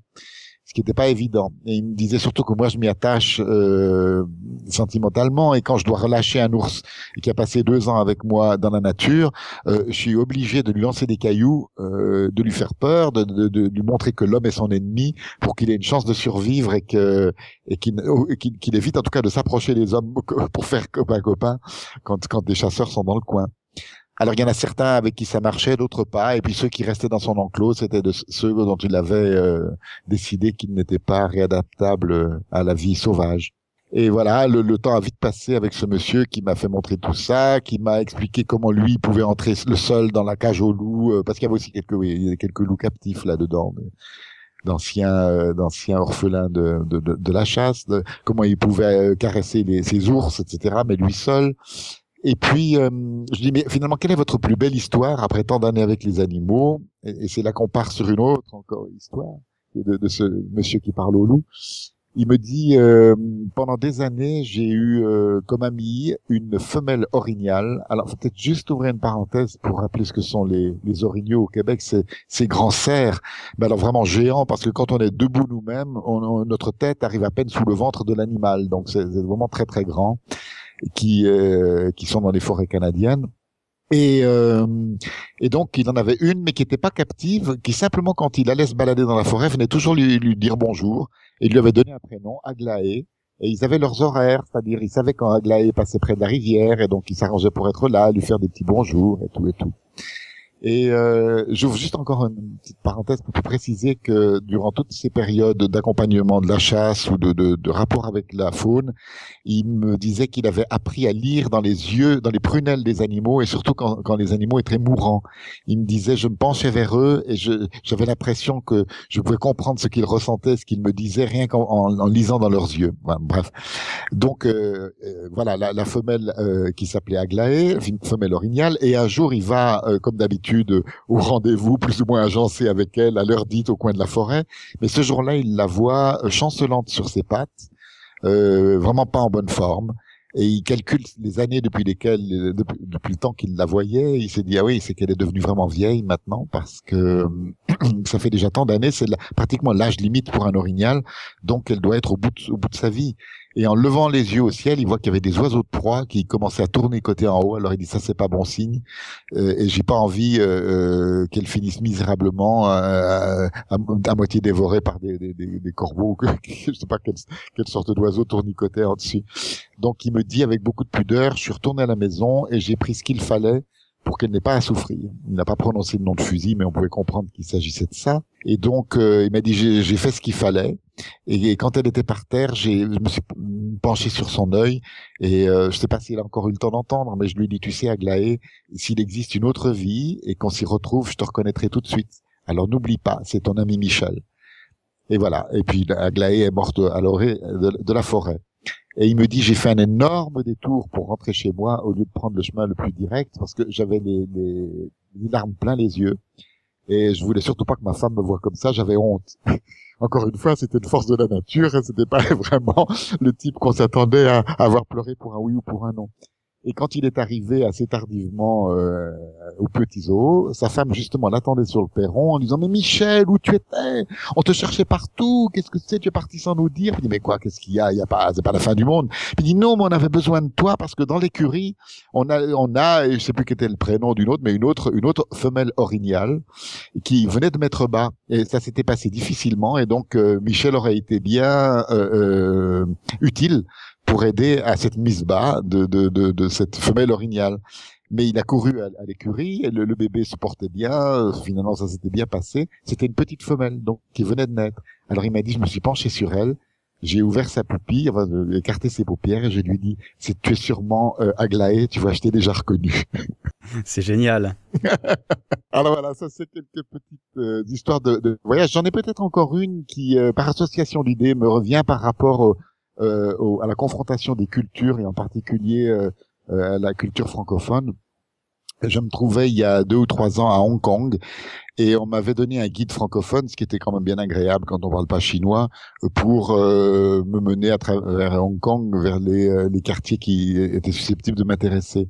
ce qui n'était pas évident. Et il me disait surtout que moi, je m'y attache euh, sentimentalement, et quand je dois relâcher un ours qui a passé deux ans avec moi dans la nature, euh, je suis obligé de lui lancer des cailloux, euh, de lui faire peur, de, de, de lui montrer que l'homme est son ennemi, pour qu'il ait une chance de survivre et que et qu'il évite en tout cas de s'approcher des hommes pour faire copain copain quand quand des chasseurs sont dans le coin. Alors il y en a certains avec qui ça marchait, d'autres pas, et puis ceux qui restaient dans son enclos, c'était de ceux dont il avait euh, décidé qu'ils n'étaient pas réadaptables euh, à la vie sauvage. Et voilà, le, temps a vite passé avec ce monsieur qui m'a fait montrer tout ça, qui m'a expliqué comment lui pouvait entrer le seul dans la cage aux loups, euh, parce qu'il y avait aussi quelques, il y avait quelques loups captifs là-dedans, d'anciens, d'anciens orphelins de, de, de, la chasse, comment il pouvait caresser les, ses ours, etc. Mais lui seul. Et puis, euh, je dis, mais finalement, quelle est votre plus belle histoire après tant d'années avec les animaux? Et, c'est là qu'on part sur une autre encore histoire de, ce monsieur qui parle au loup. Il me dit euh, pendant des années j'ai eu euh, comme ami une femelle orignale. Alors faut peut-être juste ouvrir une parenthèse pour rappeler ce que sont les, les orignaux au Québec. C'est ces grands cerfs, mais alors vraiment géants parce que quand on est debout nous-mêmes, notre tête arrive à peine sous le ventre de l'animal. Donc c'est vraiment très très grand qui euh, qui sont dans les forêts canadiennes. Et, euh, et donc, il en avait une, mais qui n'était pas captive, qui simplement, quand il allait se balader dans la forêt, venait toujours lui, lui dire bonjour, et il lui avait donné un prénom, Aglaé, et ils avaient leurs horaires, c'est-à-dire ils savaient quand Aglaé passait près de la rivière, et donc ils s'arrangeaient pour être là, lui faire des petits bonjours, et tout et tout. Et euh, j'ouvre juste encore une petite parenthèse pour préciser que durant toutes ces périodes d'accompagnement de la chasse ou de, de, de, rapport avec la faune, il me disait qu'il avait appris à lire dans les yeux, dans les prunelles des animaux, et surtout quand, quand les animaux étaient mourants. Il me disait, je me penchais vers eux et j'avais l'impression que je pouvais comprendre ce qu'ils ressentaient, ce qu'ils me disaient, rien qu'en en, lisant dans leurs yeux. bref. Donc euh, euh, voilà, la, la femelle euh, qui s'appelait Aglaé, une femelle orignale, et un jour il va, comme d'habitude, au rendez-vous plus ou moins agencé avec elle à l'heure dite au coin de la forêt. Mais ce jour-là, il la voit euh, chancelante sur ses pattes, euh, vraiment pas en bonne forme. Et il calcule les années depuis lesquelles, depuis, le temps qu'il la voyait, il s'est dit ah oui, c'est qu'elle est devenue vraiment vieille maintenant parce que ça fait déjà tant d'années, c'est pratiquement l'âge limite pour un orignal, donc elle doit être au bout au bout de sa vie. Et en levant les yeux au ciel, il voit qu'il y avait des oiseaux de proie qui commençaient à tourner côté en haut. Alors il dit ça c'est pas bon signe. Euh, et j'ai pas envie euh, euh qu'elle finisse misérablement euh, à, à, moitié dévorée par des, des, des, corbeaux. je sais pas quelle, quelle sorte d'oiseau tournicotait en dessus. Donc il me dit avec beaucoup de pudeur, je suis retourné à la maison et j'ai pris ce qu'il fallait pour qu'elle n'ait pas à souffrir. Il n'a pas prononcé le nom de fusil, mais on pouvait comprendre qu'il s'agissait de ça. Et donc, euh, il m'a dit, j'ai fait ce qu'il fallait. Et, quand elle était par terre, je me suis penché sur son œil. Et euh, je sais pas s'il a encore eu le temps d'entendre, mais je lui ai dit, tu sais, Aglaé, s'il existe une autre vie et qu'on s'y retrouve, je te reconnaîtrai tout de suite. Alors n'oublie pas, c'est ton ami Michel. Et voilà. Et puis Aglaé est morte à l'orée de la forêt. Et il me dit, j'ai fait un énorme détour pour rentrer chez moi au lieu de prendre le chemin le plus direct parce que j'avais les, larmes plein les yeux. Et je voulais surtout pas que ma femme me voie comme ça, j'avais honte. Encore une fois, c'était une force de la nature, c'était pas vraiment le type qu'on s'attendait à avoir pleuré pour un oui ou pour un non. Et quand il est arrivé assez tardivement euh, au petit zoo, sa femme justement l'attendait sur le perron en disant mais Michel où tu étais? On te cherchait partout. Qu'est-ce que c'est? Tu es parti sans nous dire. Il dit mais quoi? Qu'est-ce qu'il y a? Il y a pas c'est pas la fin du monde. Il dit non mais on avait besoin de toi parce que dans l'écurie on a on a je sais plus quel était le prénom d'une autre mais une autre une autre femelle orignale qui venait de mettre bas et ça s'était passé difficilement et donc euh, Michel aurait été bien euh, euh utile pour aider à cette mise bas de, de, de, de cette femelle orignale. Mais il a couru à, l'écurie, le, le, bébé se portait bien, euh, finalement ça s'était bien passé. C'était une petite femelle, donc qui venait de naître. Alors il m'a dit, je me suis penché sur elle, j'ai ouvert sa pupille, enfin, écarté ses paupières et je lui dis, c'est tu es sûrement euh, Aglaé, tu vois, je t'ai déjà reconnu. C'est génial. Alors voilà, ça c'est quelques petites euh, histoires de, de voyage. J'en ai peut-être encore une qui, euh, par association d'idées, me revient par rapport au, euh, à la confrontation des cultures et en particulier euh, euh, à la culture francophone. Je me trouvais il y a deux ou trois ans à Hong Kong et on m'avait donné un guide francophone, ce qui était quand même bien agréable quand on parle pas chinois, pour me mener à travers Hong Kong vers les, les quartiers qui étaient susceptibles de m'intéresser.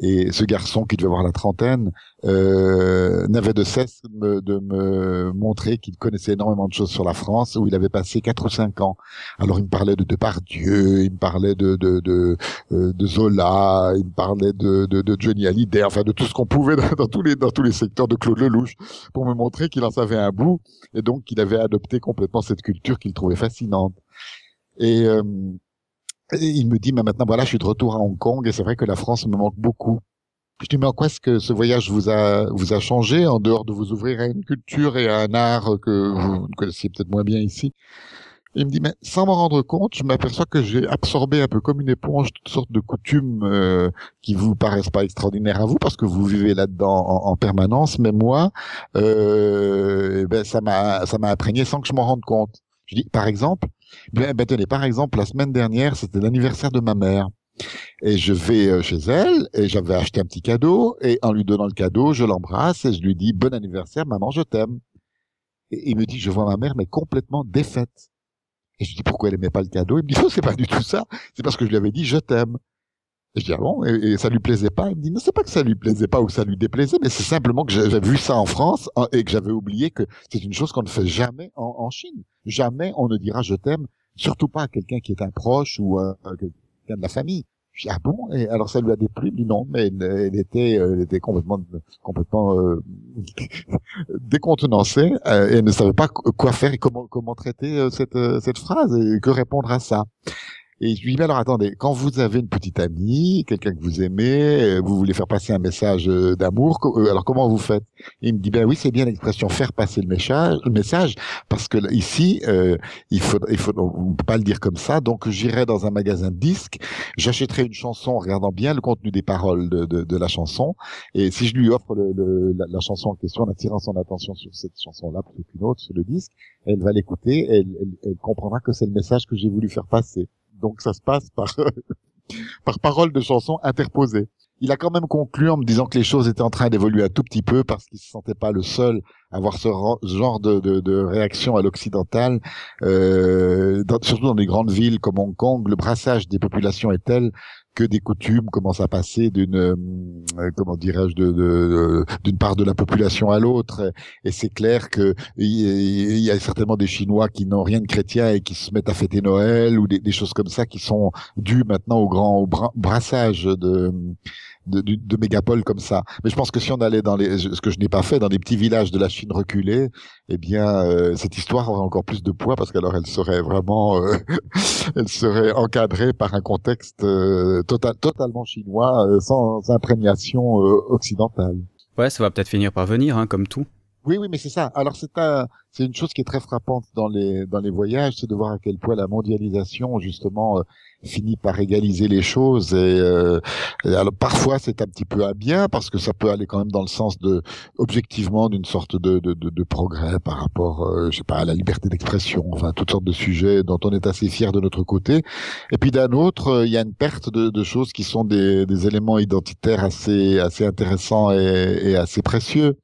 Et ce garçon qui devait avoir la trentaine euh, n'avait de cesse de me, montrer qu'il connaissait énormément de choses sur la France, où il avait passé quatre ou cinq ans. Alors il me parlait de Depardieu, il me parlait de de, de, euh, de Zola, il me parlait de, de, de Johnny Hallyday, enfin de tout ce qu'on pouvait dans, tous les dans tous les secteurs de Claude Lelouch, pour me montrer qu'il en savait un bout et donc qu'il avait adopté complètement cette culture qu'il trouvait fascinante. Et euh, il me dit, mais maintenant, voilà, je suis de retour à Hong Kong et c'est vrai que la France me manque beaucoup. Je dis, mais en quoi est-ce que ce voyage vous a, vous a changé en dehors de vous ouvrir à une culture et à un art que vous connaissez peut-être moins bien ici? il me dit, mais sans m'en rendre compte, je m'aperçois que j'ai absorbé un peu comme une éponge toutes sortes de coutumes euh, qui vous paraissent pas extraordinaires à vous parce que vous vivez là-dedans en, permanence. Mais moi, euh, eh ben ça m'a ça m'a imprégné sans que je m'en rende compte. Je dis, par exemple, ben, ben, tenez, par exemple, la semaine dernière, c'était l'anniversaire de ma mère. Et je vais euh, chez elle et j'avais acheté un petit cadeau et en lui donnant le cadeau, je l'embrasse et je lui dis bon anniversaire maman, je t'aime. Et il me dit je vois ma mère mais complètement défaite. Et je dis pourquoi elle aimait pas le cadeau? Il me dit non, c'est pas du tout ça. C'est parce que je lui avais dit je t'aime. Et je dis ah bon et, ça lui plaisait pas? Il me dit non, c'est pas que ça lui plaisait pas ou ça lui déplaisait, mais c'est simplement que j'avais vu ça en France et que j'avais oublié que c'est une chose qu'on ne fait jamais en, Chine. Jamais on ne dira je t'aime, surtout pas à quelqu'un qui est un proche ou à quelqu'un de la famille. Je dis, ah bon? Et alors ça lui a déplu? Il dit non, mais elle, était, euh, elle était complètement, complètement euh, décontenancée euh, et elle ne savait pas quoi faire et comment, traiter cette phrase et que répondre à ça. Et je lui dis, mais alors attendez, quand vous avez une petite amie, quelqu'un que vous aimez, euh, vous voulez faire passer un message euh, d'amour, euh, alors comment vous faites? Il me dit, ben oui, c'est bien l'expression faire passer le message, le message parce que ici, euh, il faut, il faut, on peut pas le dire comme ça, donc j'irai dans un magasin de disques, j'achèterai une chanson en regardant bien le contenu des paroles de, de, de la chanson, et si je lui offre le, la, la, chanson en question en attirant son attention sur cette chanson-là plutôt qu'une autre sur le disque, elle va l'écouter, elle, elle, elle comprendra que c'est le message que j'ai voulu faire passer donc ça se passe par par parole de chanson interposée. Il a quand même conclu en me disant que les choses étaient en train d'évoluer un tout petit peu parce qu'il se sentait pas le seul à avoir ce genre de réaction à l'occidental, euh, surtout dans des grandes villes comme Hong Kong. Le brassage des populations est tel que des coutumes commencent à passer d'une euh, comment dirais-je de, d'une part de la population à l'autre. Et c'est clair que il y, a certainement des chinois qui n'ont rien de chrétien et qui se mettent à fêter Noël ou des, des choses comme ça qui sont dues maintenant au grand au brassage de de, de, mégapoles comme ça. Mais je pense que si on allait dans les, ce que je n'ai pas fait, dans des petits villages de la Chine reculée, eh bien, euh, cette histoire aurait encore plus de poids parce qu'alors elle serait vraiment, euh, elle serait encadrée par un contexte euh, total, totalement chinois, sans imprégnation occidentale. Ouais, ça va peut-être finir par venir, hein, comme tout. Oui, oui, mais c'est ça. Alors c'est un, c'est une chose qui est très frappante dans les dans les voyages, c'est de voir à quel point la mondialisation justement finit par égaliser les choses. Et, euh, alors parfois c'est un petit peu à bien parce que ça peut aller quand même dans le sens de objectivement d'une sorte de, de, de, de, progrès par rapport, euh, je sais pas, à la liberté d'expression, enfin toutes sortes de sujets dont on est assez fier de notre côté. Et puis d'un autre, euh, il y a une perte de, de choses qui sont des, des, éléments identitaires assez assez intéressants et, et assez précieux.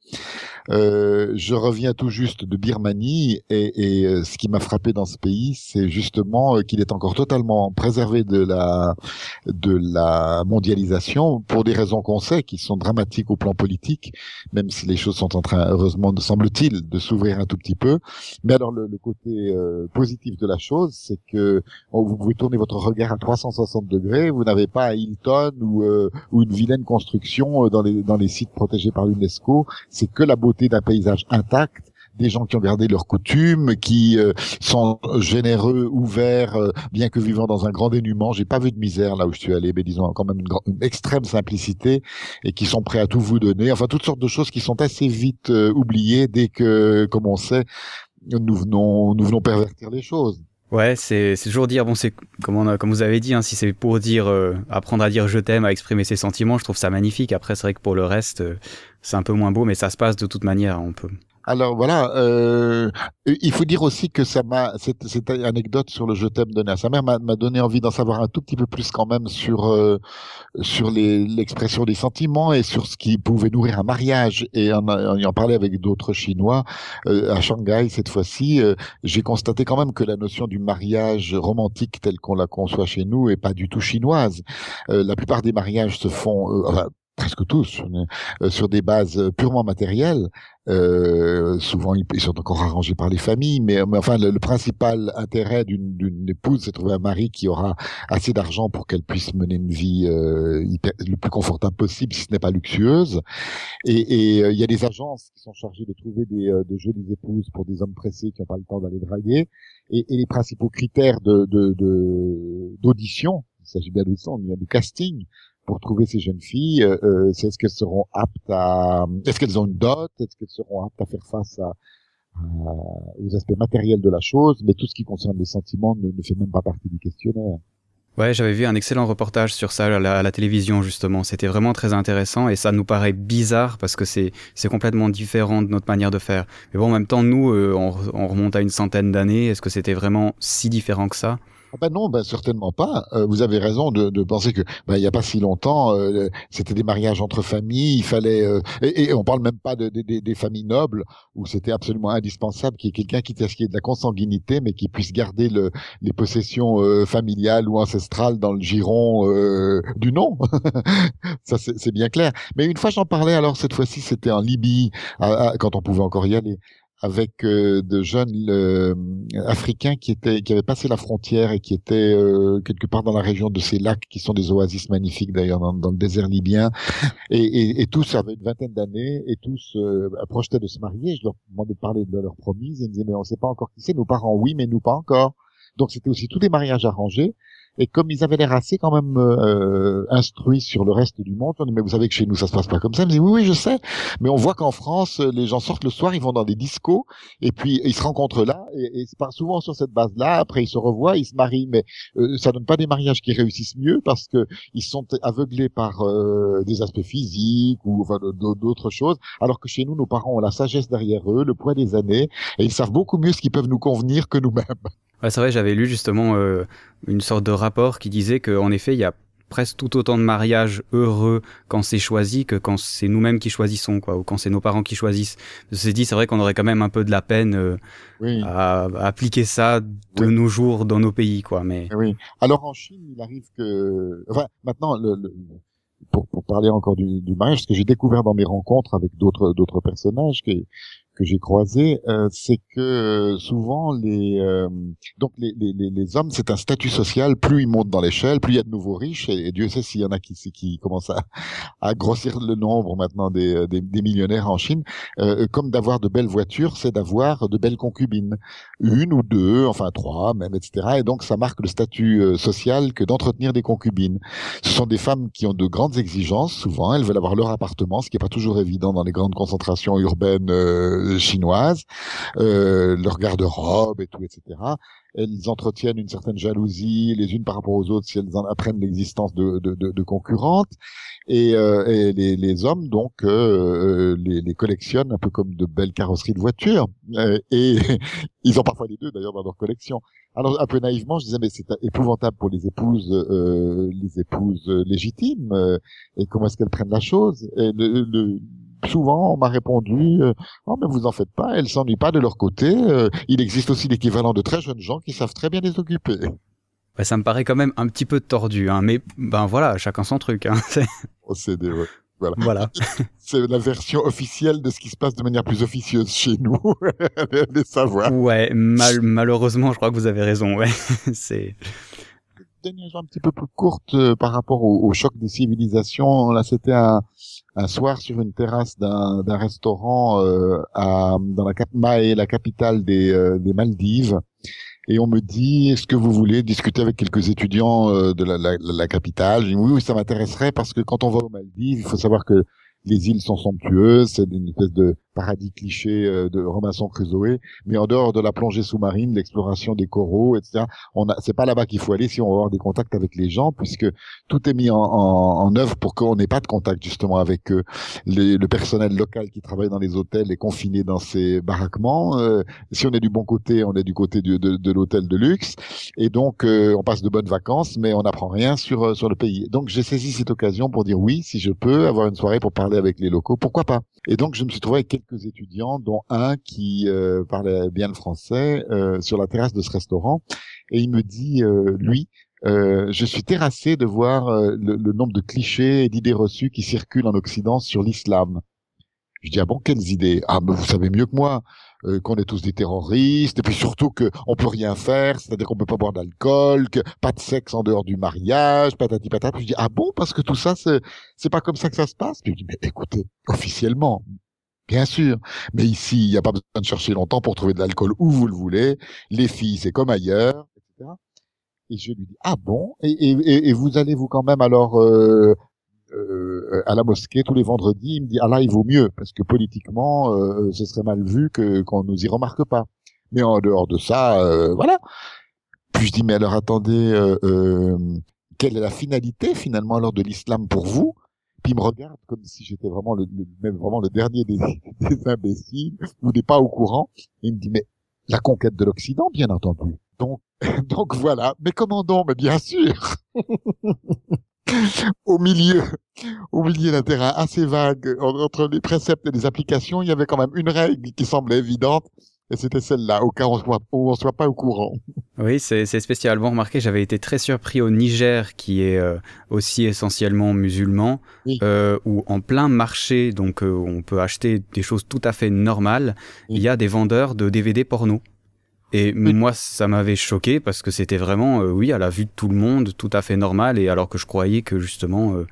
Euh, je reviens tout juste de Birmanie et, et euh, ce qui m'a frappé dans ce pays, c'est justement qu'il est encore totalement préservé de la de la mondialisation pour des raisons qu'on sait qui sont dramatiques au plan politique, même si les choses sont en train, heureusement, semble-t-il, de s'ouvrir un tout petit peu. Mais alors le, côté euh, positif de la chose, c'est que vous pouvez tourner votre regard à 360 degrés, vous n'avez pas un Hilton ou, euh, ou une vilaine construction euh, dans les dans les sites protégés par l'UNESCO. C'est que la beauté d'un paysage intact des gens qui ont gardé leurs coutumes, qui euh, sont généreux, ouverts, euh, bien que vivant dans un grand dénuement. J'ai pas vu de misère là où je suis allé, mais disons quand même une, extrême simplicité et qui sont prêts à tout vous donner. Enfin, toutes sortes de choses qui sont assez vite euh, oubliées dès que, comme on sait, nous venons, nous venons pervertir les choses. Ouais, c'est toujours dire bon c'est comme comme vous avez dit hein, si c'est pour dire apprendre à dire je t'aime, à exprimer ses sentiments, je trouve ça magnifique. Après c'est vrai que pour le reste c'est un peu moins beau, mais ça se passe de toute manière. On peut alors voilà, euh, il faut dire aussi que ça m'a cette, cette, anecdote sur le je t'aime donné à sa mère m'a donné envie d'en savoir un tout petit peu plus quand même sur euh, sur l'expression des sentiments et sur ce qui pouvait nourrir un mariage. Et en, en ayant parlé avec d'autres Chinois euh, à Shanghai cette fois-ci, euh, j'ai constaté quand même que la notion du mariage romantique tel qu'on la conçoit chez nous est pas du tout chinoise. Euh, la plupart des mariages se font, enfin, presque tous, euh, sur des bases euh, purement matérielles. Euh, souvent, ils sont encore arrangés par les familles, mais, enfin, le, principal intérêt d'une épouse, c'est de trouver un mari qui aura assez d'argent pour qu'elle puisse mener une vie euh, le plus confortable possible, si ce n'est pas luxueuse. Et il y a des agences qui sont chargées de trouver des, de jolies épouses pour des hommes pressés qui n'ont pas le temps d'aller draguer. Et, les principaux critères d'audition, il s'agit bien de il y a du casting, pour trouver ces jeunes filles euh, euh, c'est est-ce qu'elles seront aptes à est-ce qu'elles ont une dot est-ce qu'elles seront aptes à faire face à, aux aspects matériels de la chose mais tout ce qui concerne les sentiments ne, fait même pas partie du questionnaire Ouais, j'avais vu un excellent reportage sur ça à la, à télévision justement. C'était vraiment très intéressant et ça nous paraît bizarre parce que c'est c'est complètement différent de notre manière de faire. Mais bon, en même temps, nous, euh, on remonte à une centaine d'années. Est-ce que c'était vraiment si différent que ça? Ah ben non, ben certainement pas. Euh, vous avez raison de, de penser que ben, il n'y a pas si longtemps, euh, c'était des mariages entre familles. Il fallait euh, et, et, on parle même pas de, des familles nobles où c'était absolument indispensable qu'il y ait quelqu'un qui ait de la consanguinité, mais qui puisse garder le, les possessions familiales ou ancestrales dans le giron du nom. Ça c'est bien clair. Mais une fois j'en parlais. Alors cette fois-ci c'était en Libye, quand on pouvait encore y aller avec euh, de jeunes euh, africains qui étaient qui avaient passé la frontière et qui étaient euh, quelque part dans la région de ces lacs qui sont des oasis magnifiques d'ailleurs dans, le désert libyen. Et, et, et, tous avaient une vingtaine d'années et tous projetaient de se marier. Je leur demandais de parler de leur promise et ils me disaient mais on sait pas encore qui c'est. Nos parents oui mais nous pas encore. Donc c'était aussi tous des mariages arrangés et comme ils avaient l'air assez quand même euh, instruits sur le reste du monde, on dit mais vous savez que chez nous ça se passe pas comme ça. Ils dit oui oui je sais, mais on voit qu'en France les gens sortent le soir, ils vont dans des discos et puis ils se rencontrent là et, et souvent sur cette base-là. Après ils se revoient, ils se marient, mais euh, ça donne pas des mariages qui réussissent mieux parce que ils sont aveuglés par euh, des aspects physiques ou d'autres choses, alors que chez nous nos parents ont la sagesse derrière eux, le poids des années et ils savent beaucoup mieux ce qui peuvent nous convenir que nous-mêmes. Ouais, c'est vrai, j'avais lu justement euh, une sorte de rapport qui disait qu'en effet, il y a presque tout autant de mariages heureux quand c'est choisi que quand c'est nous-mêmes qui choisissons, quoi, ou quand c'est nos parents qui choisissent. C'est dit, c'est vrai qu'on aurait quand même un peu de la peine euh, à, appliquer ça de nos jours dans nos pays, quoi. Mais oui. Alors en Chine, il arrive que, enfin, maintenant, le, pour, pour, parler encore du, du mariage, ce que j'ai découvert dans mes rencontres avec d'autres d'autres personnages, qui que j'ai croisé, euh, c'est que euh, souvent les euh, donc les, les, les hommes c'est un statut social. Plus ils montent dans l'échelle, plus il y a de nouveaux riches. Et, Dieu sait s'il y en a qui qui commencent à, à grossir le nombre maintenant des, des, des millionnaires en Chine. comme d'avoir de belles voitures, c'est d'avoir de belles concubines, une ou deux, enfin trois même, etc. Et donc ça marque le statut social que d'entretenir des concubines. Ce sont des femmes qui ont de grandes exigences. Souvent, elles veulent avoir leur appartement, ce qui est pas toujours évident dans les grandes concentrations urbaines euh, chinoises, euh, leur garde-robe et tout, etc. Elles entretiennent une certaine jalousie les unes par rapport aux autres si elles en apprennent l'existence de, de, de, de, concurrentes. Et, euh, et les, les, hommes, donc, euh, les, les, collectionnent un peu comme de belles carrosseries de voitures. et ils ont parfois les deux, d'ailleurs, dans leur collection. Alors, un peu naïvement, je disais, mais c'est épouvantable pour les épouses, les épouses légitimes. et comment est-ce qu'elles prennent la chose et le, le souvent on m'a répondu euh, oh mais vous en faites pas, elles s'ennuient pas de leur côté. Euh, il existe aussi l'équivalent de très jeunes gens qui savent très bien les occuper. Ouais, ça me paraît quand même un petit peu tordu, hein, mais ben voilà, chacun son truc. Hein, ouais. Voilà. voilà. C'est la version officielle de ce qui se passe de manière plus officieuse chez nous. les savoir. Ouais, mal, malheureusement, je crois que vous avez raison. Ouais, c'est dernière un petit peu plus courte euh, par rapport au, choc des civilisations. Là, c'était un, soir sur une terrasse d'un restaurant euh, dans la Cap la capitale des, euh, des Maldives. Et on me dit, est-ce que vous voulez discuter avec quelques étudiants euh, de la, la, la capitale? Oui, oui, ça m'intéresserait parce que quand on va aux Maldives, il faut savoir que les îles sont somptueuses, c'est une espèce de paradis cliché euh, de Robinson Crusoe, mais en dehors de la plongée sous-marine, l'exploration des coraux, etc. On a, c'est pas là-bas qu'il faut aller si on veut avoir des contacts avec les gens, puisque tout est mis en, en, en œuvre pour qu'on n'ait pas de contact justement avec eux. le personnel local qui travaille dans les hôtels est confiné dans ces baraquements. Euh, si on est du bon côté, on est du côté de, de l'hôtel de luxe, et donc euh, on passe de bonnes vacances, mais on n'apprend rien sur sur le pays. Donc j'ai saisi cette occasion pour dire oui, si je peux avoir une soirée pour parler avec les locaux, pourquoi pas? Et donc je me suis trouvé avec quelques étudiants, dont un qui euh, parlait bien le français, euh, sur la terrasse de ce restaurant. Et il me dit, euh, lui, je suis terrassé de voir le, le, nombre de clichés et d'idées reçues qui circulent en Occident sur l'islam. Je dis, ah bon, quelles idées Ah, mais vous savez mieux que moi. Euh, qu'on est tous des terroristes, et puis surtout qu'on peut rien faire, c'est-à-dire qu'on peut pas boire d'alcool, que pas de sexe en dehors du mariage, patati patata. Puis je dis ah bon parce que tout ça c'est c'est pas comme ça que ça se passe? Puis je dis mais écoutez officiellement. Bien sûr, mais ici, il n'y a pas besoin de chercher longtemps pour trouver de l'alcool où vous le voulez. Les filles, c'est comme ailleurs, etc. Et je lui dis ah bon? Et, et, et vous allez vous quand même alors euh, euh, à la mosquée tous les vendredis, il me dit ah là il vaut mieux parce que politiquement euh, ce serait mal vu que qu'on nous y remarque pas. Mais en dehors de ça, euh, voilà. Puis je dis mais alors attendez, quelle est la finalité finalement alors de l'islam pour vous? Puis il me regarde comme si j'étais vraiment le, même vraiment le dernier des, des imbéciles ou des pas au courant. il me dit mais la conquête de l'Occident bien entendu. Donc, donc voilà. Mais comment donc Mais bien sûr. au milieu, au milieu d'un terrain assez vague entre les préceptes et les applications, il y avait quand même une règle qui semblait évidente, et c'était celle-là, au cas où on ne soit pas au courant. Oui, c'est spécial. Bon, remarquez, j'avais été très surpris au Niger, qui est euh, aussi essentiellement musulman, euh, où en plein marché, donc euh, on peut acheter des choses tout à fait normales, il y a des vendeurs de DVD porno. Et moi, ça m'avait choqué parce que c'était vraiment, euh, oui, à la vue de tout le monde, tout à fait normal. Et alors que je croyais que justement, euh,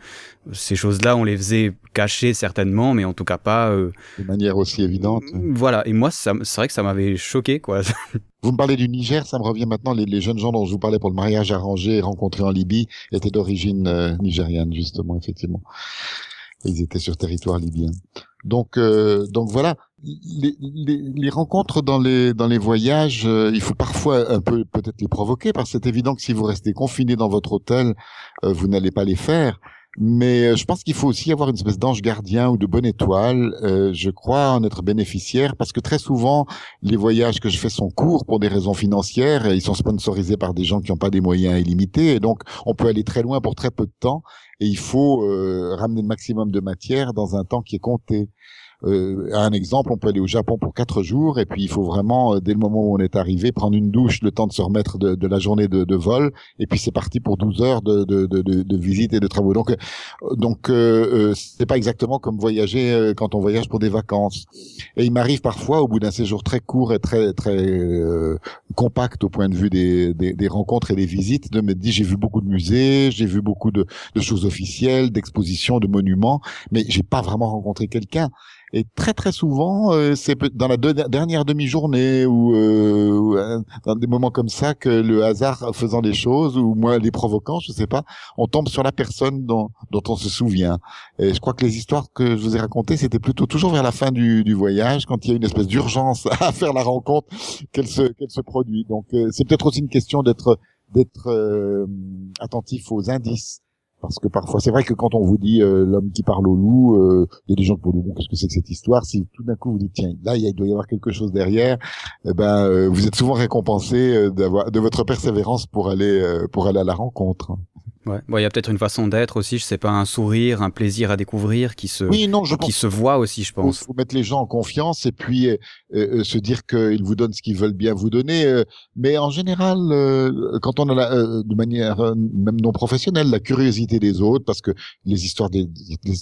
ces choses-là, on les faisait cacher certainement, mais en tout cas pas. Euh, de manière aussi évidente. Voilà. Et moi, c'est vrai que ça m'avait choqué, quoi. Vous me parlez du Niger, ça me revient maintenant. Les, les, jeunes gens dont je vous parlais pour le mariage arrangé, rencontrés en Libye, étaient d'origine nigériane, justement, effectivement. Ils étaient sur territoire libyen. Donc, donc voilà les, les, les, rencontres dans les dans les voyages, euh, il faut parfois un peu peut-être les provoquer parce que c'est évident que si vous restez confiné dans votre hôtel, euh, vous n'allez pas les faire. Mais euh, je pense qu'il faut aussi avoir une espèce d'ange gardien ou de bonne étoile. je crois en être bénéficiaire parce que très souvent les voyages que je fais sont courts pour des raisons financières. ils sont sponsorisés par des gens qui n'ont pas des moyens illimités et donc on peut aller très loin pour très peu de temps. Et il faut ramener le maximum de matière dans un temps qui est compté. Euh, un exemple, on peut aller au Japon pour quatre jours et puis il faut vraiment, euh, dès le moment où on est arrivé, prendre une douche, le temps de se remettre de, de la journée de, de, vol et puis c'est parti pour 12 heures de, de, de, visite et de travaux. Donc, euh, donc euh, c'est pas exactement comme voyager quand on voyage pour des vacances. Et il m'arrive parfois, au bout d'un séjour très court et très très compact au point de vue des, des, des, rencontres et des visites, de me dire j'ai vu beaucoup de musées, j'ai vu beaucoup de, de choses officielles, d'expositions, de monuments, mais j'ai pas vraiment rencontré quelqu'un. Et très très souvent, euh, c'est dans la dernière demi-journée ou euh, euh, dans des moments comme ça que le hasard faisant des choses ou moi les provoquant, je sais pas, on tombe sur la personne dont, dont on se souvient. Et je crois que les histoires que je vous ai racontées, c'était plutôt toujours vers la fin du, du voyage, quand il y a une espèce d'urgence à faire la rencontre, qu'elle se qu'elle se produit. Donc c'est peut-être aussi une question d'être d'être attentif aux indices parce que parfois, c'est vrai que quand on vous dit euh, l'homme qui parle au loup, euh, il y a des gens qui vous disent qu'est-ce que c'est que cette histoire? Si tout d'un coup vous dites tiens, là il doit y avoir quelque chose derrière, eh ben euh, vous êtes souvent récompensé d'avoir de votre persévérance pour aller pour aller à la rencontre. Ouais. Bon, il y a peut-être une façon d'être aussi, je sais pas, un sourire, un plaisir à découvrir qui se, oui, non, je qui se voit aussi, je pense. Il faut mettre les gens en confiance et puis euh, euh, se dire qu'ils vous donnent ce qu'ils veulent bien vous donner. Euh, mais en général, quand on a la, de manière même non professionnelle la curiosité des autres, parce que les histoires des,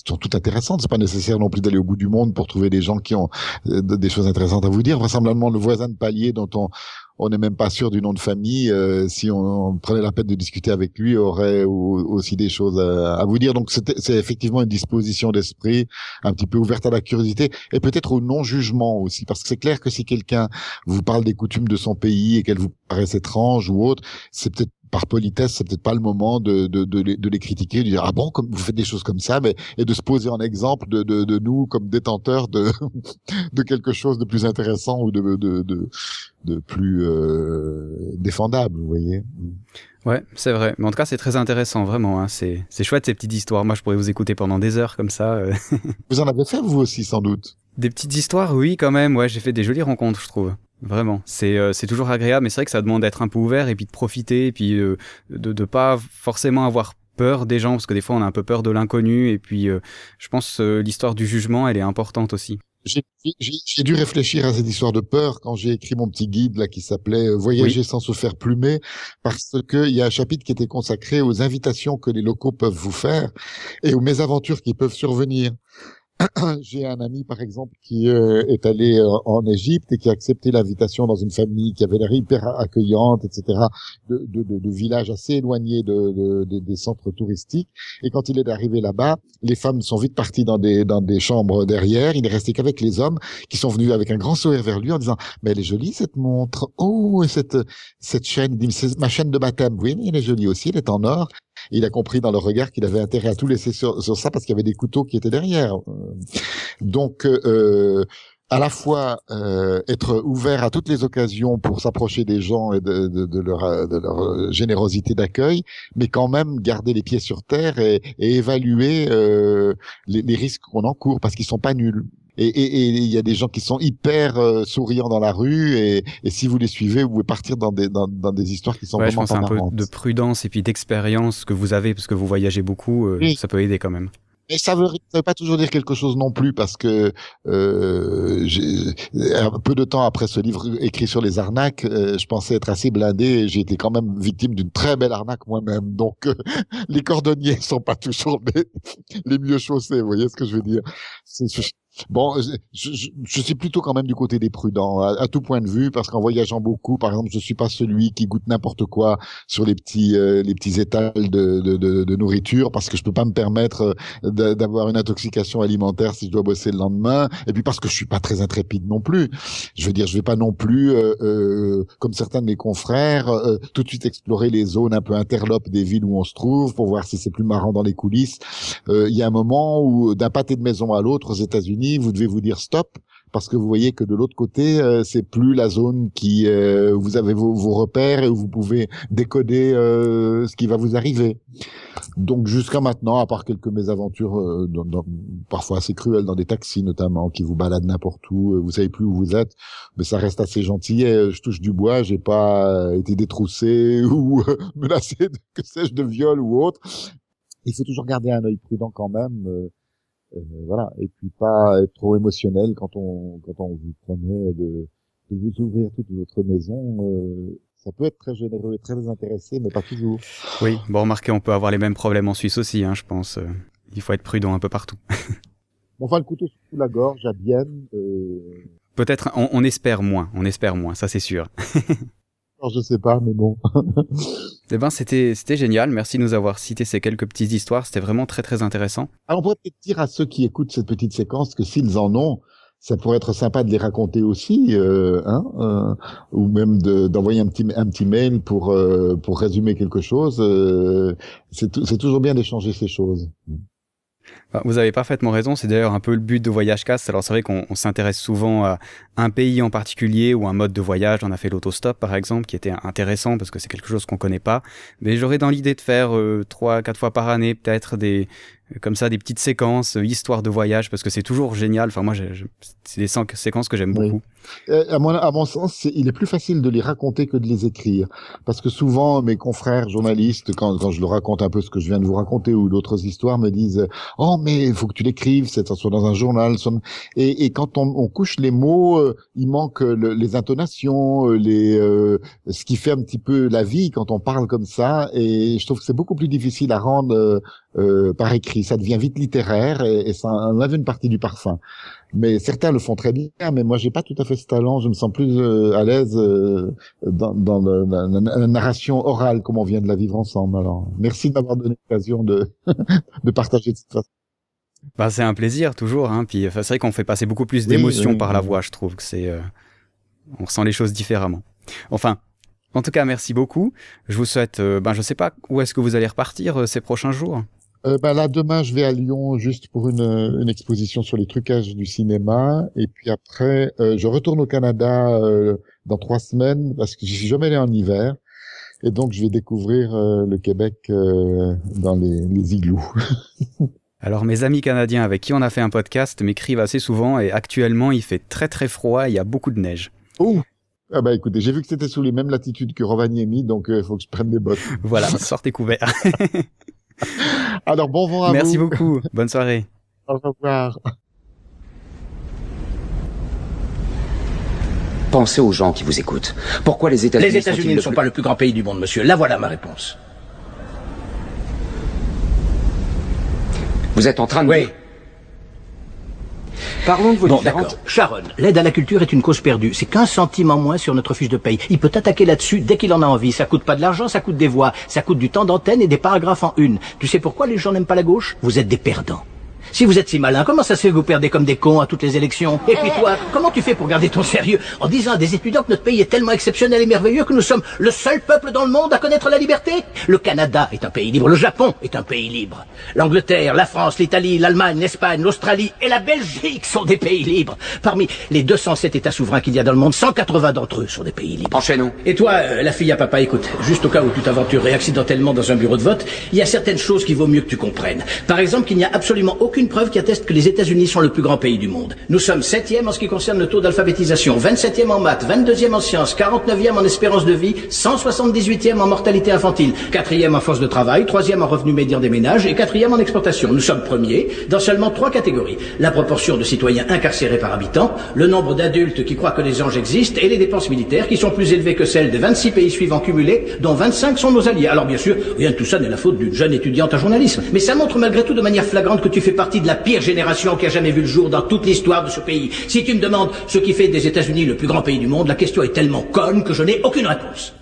sont toutes intéressantes. C'est pas nécessaire non plus d'aller au bout du monde pour trouver des gens qui ont des choses intéressantes à vous dire. Vraisemblablement, le voisin de palier dont on on n'est même pas sûr du nom de famille. Euh, si on, prenait la peine de discuter avec lui, aurait aussi des choses à, vous dire. Donc c'est effectivement une disposition d'esprit un petit peu ouverte à la curiosité et peut-être au non-jugement aussi, parce que c'est clair que si quelqu'un vous parle des coutumes de son pays et qu'elle vous paraissent étranges ou autres, c'est peut-être par politesse, c'est peut-être pas le moment de, de, de, les, de, les, critiquer, de dire ah bon, comme vous faites des choses comme ça, mais et de se poser en exemple de, de, de nous comme détenteurs de de quelque chose de plus intéressant ou de de, de, de plus euh, défendable, vous voyez. Ouais, c'est vrai. Mais en tout cas, c'est très intéressant, vraiment. Hein. C'est c'est chouette ces petites histoires. Moi, je pourrais vous écouter pendant des heures comme ça. Euh. vous en avez fait vous aussi, sans doute? Des petites histoires, oui, quand même. Ouais, j'ai fait des jolies rencontres, je trouve. Vraiment, c'est euh, c'est toujours agréable, mais c'est vrai que ça demande d'être un peu ouvert et puis de profiter et puis euh, de ne pas forcément avoir peur des gens parce que des fois on a un peu peur de l'inconnu et puis euh, je pense l'histoire du jugement elle est importante aussi. J'ai dû réfléchir à cette histoire de peur quand j'ai écrit mon petit guide là qui s'appelait Voyager sans se faire plumer parce que il y a un chapitre qui était consacré aux invitations que les locaux peuvent vous faire et aux mésaventures qui peuvent survenir. J'ai un ami, par exemple, qui euh, est allé euh, en Égypte et qui a accepté l'invitation dans une famille qui avait l'air hyper accueillante, etc., de, de, de, de villages assez éloignés de, des centres touristiques. Et quand il est arrivé là-bas, les femmes sont vite parties dans des, dans des chambres derrière. Il n'est resté qu'avec les hommes qui sont venus avec un grand sourire vers lui en disant « Mais elle est jolie, cette montre. Oh, cette, cette chaîne. Ma chaîne de baptême. Oui, mais elle est jolie aussi. Elle est en or il a compris dans le regard qu'il avait intérêt à tout laisser sur, ça parce qu'il y avait des couteaux qui étaient derrière. Donc, euh, à la fois euh, être ouvert à toutes les occasions pour s'approcher des gens et de, leur, générosité d'accueil, mais quand même garder les pieds sur terre et, évaluer euh, les, les risques qu'on encourt parce qu'ils sont pas nuls. Et il y a des gens qui sont hyper euh, souriants dans la rue et, et, si vous les suivez, vous pouvez partir dans des dans, dans des histoires qui sont ouais, vraiment je pense un peu de prudence et puis d'expérience que vous avez parce que vous voyagez beaucoup, euh, oui. ça peut aider quand même. Mais ça veut, ça veut pas toujours dire quelque chose non plus parce que euh, un peu de temps après ce livre écrit sur les arnaques, euh, je pensais être assez blindé et j'ai été quand même victime d'une très belle arnaque moi-même. Donc euh, les cordonniers sont pas toujours les, les mieux chaussés, vous voyez ce que je veux dire. Bon, je, je, je, suis plutôt quand même du côté des prudents, à, à tout point de vue, parce qu'en voyageant beaucoup, par exemple, je suis pas celui qui goûte n'importe quoi sur les petits euh, les petits étals de, de, de, de, nourriture, parce que je peux pas me permettre euh, d'avoir une intoxication alimentaire si je dois bosser le lendemain, et puis parce que je suis pas très intrépide non plus. Je veux dire, je vais pas non plus, euh, euh comme certains de mes confrères, euh, tout de suite explorer les zones un peu interlopes des villes où on se trouve pour voir si c'est plus marrant dans les coulisses. Il y a un moment où d'un pâté de maison à l'autre aux États-Unis vous devez vous dire stop parce que vous voyez que de l'autre côté, euh, c'est plus la zone qui euh, vous avez vos, repères et où vous pouvez décoder euh, ce qui va vous arriver. Donc jusqu'à maintenant, à part quelques mésaventures euh, parfois assez cruelles dans des taxis notamment, qui vous baladent n'importe où, vous savez plus où vous êtes, mais ça reste assez gentil. Je touche du bois, j'ai pas été détroussé ou menacé de, de viol ou autre. Il faut toujours garder un œil prudent quand même. Euh, voilà. Et puis pas être trop émotionnel quand on quand on vous promet de, de vous ouvrir toute votre maison. Euh, ça peut être très généreux et très intéressé mais pas toujours. Oui. Bon remarquez on peut avoir les mêmes problèmes en Suisse aussi hein, je pense. Euh, il faut être prudent un peu partout. Bon, enfin le couteau sous la gorge à Bienne euh... peut-être on, on espère moins. On espère moins ça c'est sûr Alors, je sais pas, mais bon. eh ben, c'était, c'était génial. Merci de nous avoir cité ces quelques petites histoires. C'était vraiment très, très intéressant. Alors, on pourrait peut-être dire à ceux qui écoutent cette petite séquence que s'ils en ont, ça pourrait être sympa de les raconter aussi, euh, hein, euh, ou même de, d'envoyer un petit, un petit mail pour, euh, pour résumer quelque chose. C'est, c'est toujours bien d'échanger ces choses. Bah, vous avez parfaitement raison, c'est d'ailleurs un peu le but de Voyage Cast. Alors c'est vrai qu'on s'intéresse souvent à un pays en particulier ou un mode de voyage. On a fait l'autostop par exemple, qui était intéressant parce que c'est quelque chose qu'on connaît pas. Mais j'aurais dans l'idée de faire euh, trois, quatre fois par année peut-être des comme ça des petites séquences, euh, histoire de voyage, parce que c'est toujours génial. Enfin moi, c'est des séquences que j'aime oui. beaucoup. Euh, à, mon, à mon sens, est, il est plus facile de les raconter que de les écrire, parce que souvent mes confrères journalistes, quand, quand je leur raconte un peu ce que je viens de vous raconter ou d'autres histoires, me disent oh mais il faut que tu l'écrives, c'est soit dans un journal, soit... Et, et quand on, on couche les mots, euh, il manque le, les intonations, les euh, ce qui fait un petit peu la vie quand on parle comme ça. Et je trouve que c'est beaucoup plus difficile à rendre euh, par écrit. Ça devient vite littéraire et, et ça enlève une partie du parfum. Mais certains le font très bien, mais moi j'ai pas tout à fait ce talent. Je me sens plus euh, à l'aise euh, dans, dans la, la, narration orale comme on vient de la vivre ensemble. Alors merci de m'avoir donné l'occasion de de partager de cette façon. Bah, c'est un plaisir toujours. Hein. Puis c'est vrai qu'on fait passer beaucoup plus d'émotions oui, oui, par la voix. Je trouve que c'est euh, on ressent les choses différemment. Enfin, en tout cas, merci beaucoup. Je vous souhaite, euh, ben je sais pas où est-ce que vous allez repartir euh, ces prochains jours? Euh, bah là, demain, je vais à Lyon juste pour une, une exposition sur les trucages du cinéma. Et puis après, je retourne au Canada dans trois semaines parce que je suis jamais allé en hiver. Et donc, je vais découvrir le Québec dans les, les igloos. Alors mes amis canadiens avec qui on a fait un podcast m'écrivent assez souvent et actuellement il fait très très froid, il y a beaucoup de neige. Oh ah bah écoutez, j'ai vu que c'était sous les mêmes latitudes que Rovaniemi, donc il euh, faut que je prenne des bottes. Voilà, sortez couverts. Alors bon vent à Merci vous. beaucoup. Bonne soirée. Au revoir. Pensez aux gens qui vous écoutent. Pourquoi les États-Unis Les États-Unis ne sont plus... pas le plus grand pays du monde, monsieur. Là voilà ma réponse. Vous êtes en train de... Oui. Parlons de vos bon, différentes... Sharon, l'aide à la culture est une cause perdue. C'est 15 centimes en moins sur notre fiche de paye. Il peut attaquer là-dessus dès qu'il en a envie. Ça coûte pas de l'argent, ça coûte des voix. Ça coûte du temps d'antenne et des paragraphes en une. Tu sais pourquoi les gens n'aiment pas la gauche? Vous êtes des perdants. Si vous êtes si malin, comment ça se fait que vous perdez comme des cons à toutes les élections Et puis toi, comment tu fais pour garder ton sérieux en disant à des étudiants que notre pays est tellement exceptionnel et merveilleux que nous sommes le seul peuple dans le monde à connaître la liberté Le Canada est un pays libre, le Japon est un pays libre. L'Angleterre, la France, l'Italie, l'Allemagne, l'Espagne, l'Australie et la Belgique sont des pays libres. Parmi les 207 États souverains qu'il y a dans le monde, 180 d'entre eux sont des pays libres. Enchaînons. Et toi, euh, la fille à papa, écoute, juste au cas où tu t'aventurerais accidentellement dans un bureau de vote, il y a certaines choses qu'il vaut mieux que tu comprennes. Par exemple, qu'il n'y a absolument aucune aucune preuve qui atteste que les États-Unis sont le plus grand pays du monde. Nous sommes septième en ce qui concerne le taux d'alphabétisation, 27e en maths, 22e en sciences, 49e en espérance de vie, 178e en mortalité infantile, 4e en force de travail, 3e en revenu médian des ménages et 4e en exportation. Nous sommes premiers dans seulement trois catégories. La proportion de citoyens incarcérés par habitant, le nombre d'adultes qui croient que les anges existent et les dépenses militaires qui sont plus élevées que celles des 26 pays suivants cumulés, dont 25 sont nos alliés. Alors bien sûr, rien de tout ça n'est la faute d'une jeune étudiante en journalisme. Mais ça montre malgré tout de manière flagrante que tu fais partie de la pire génération qui a jamais vu le jour dans toute l'histoire de ce pays. Si tu me demandes ce qui fait des États-Unis le plus grand pays du monde, la question est tellement conne que je n'ai aucune réponse.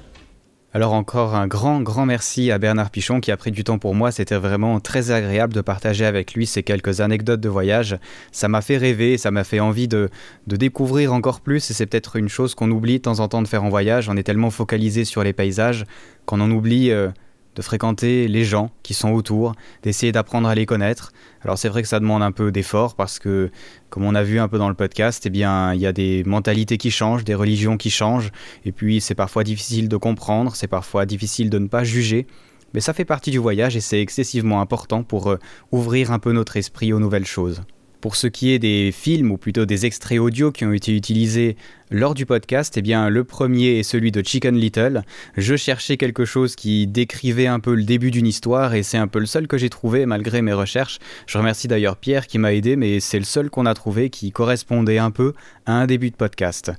Alors encore un grand, grand merci à Bernard Pichon qui a pris du temps pour moi. C'était vraiment très agréable de partager avec lui ces quelques anecdotes de voyage. Ça m'a fait rêver, ça m'a fait envie de, de, découvrir encore plus et c'est peut-être une chose qu'on oublie de temps en temps de faire en voyage. On est tellement focalisé sur les paysages qu'on en oublie... Euh, de fréquenter les gens qui sont autour, d'essayer d'apprendre à les connaître. Alors c'est vrai que ça demande un peu d'effort parce que, comme on a vu un peu dans le podcast, eh bien il y a des mentalités qui changent, des religions qui changent, et puis c'est parfois difficile de comprendre, c'est parfois difficile de ne pas juger. Mais ça fait partie du voyage et c'est excessivement important pour euh, ouvrir un peu notre esprit aux nouvelles choses. Pour ce qui est des films, ou plutôt des extraits audio qui ont été utilisés lors du podcast, eh bien, le premier est celui de Chicken Little. Je cherchais quelque chose qui décrivait un peu le début d'une histoire et c'est un peu le seul que j'ai trouvé malgré mes recherches. Je remercie d'ailleurs Pierre qui m'a aidé, mais c'est le seul qu'on a trouvé qui correspondait un peu à un début de podcast.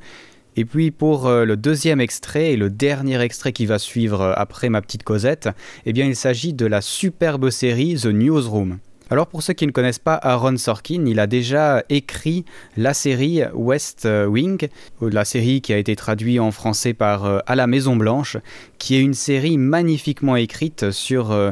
Et puis pour euh, le deuxième extrait et le dernier extrait qui va suivre euh, après ma petite Cosette, eh bien il s'agit de la superbe série The Newsroom. Alors pour ceux qui ne connaissent pas Aaron Sorkin, il a déjà écrit la série West Wing, la série qui a été traduite en français par euh, À la Maison Blanche, qui est une série magnifiquement écrite sur euh,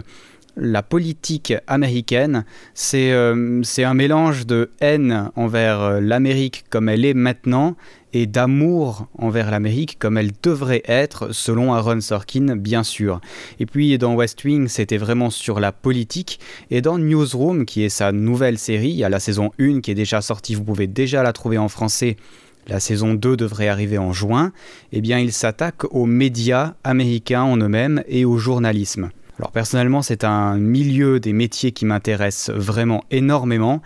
la politique américaine. Euh, c'est un mélange de haine envers l'Amérique comme elle est maintenant et d'amour envers l'Amérique comme elle devrait être, selon Aaron Sorkin, bien sûr. Et puis dans West Wing, c'était vraiment sur la politique. Et dans Newsroom, qui est sa nouvelle série, il y a la saison 1 qui est déjà sortie, vous pouvez déjà la trouver en français. La saison 2 devrait arriver en juin. Eh bien, il s'attaque aux médias américains en eux-mêmes et au journalisme. Alors personnellement, c'est un milieu des métiers qui m'intéresse vraiment énormément.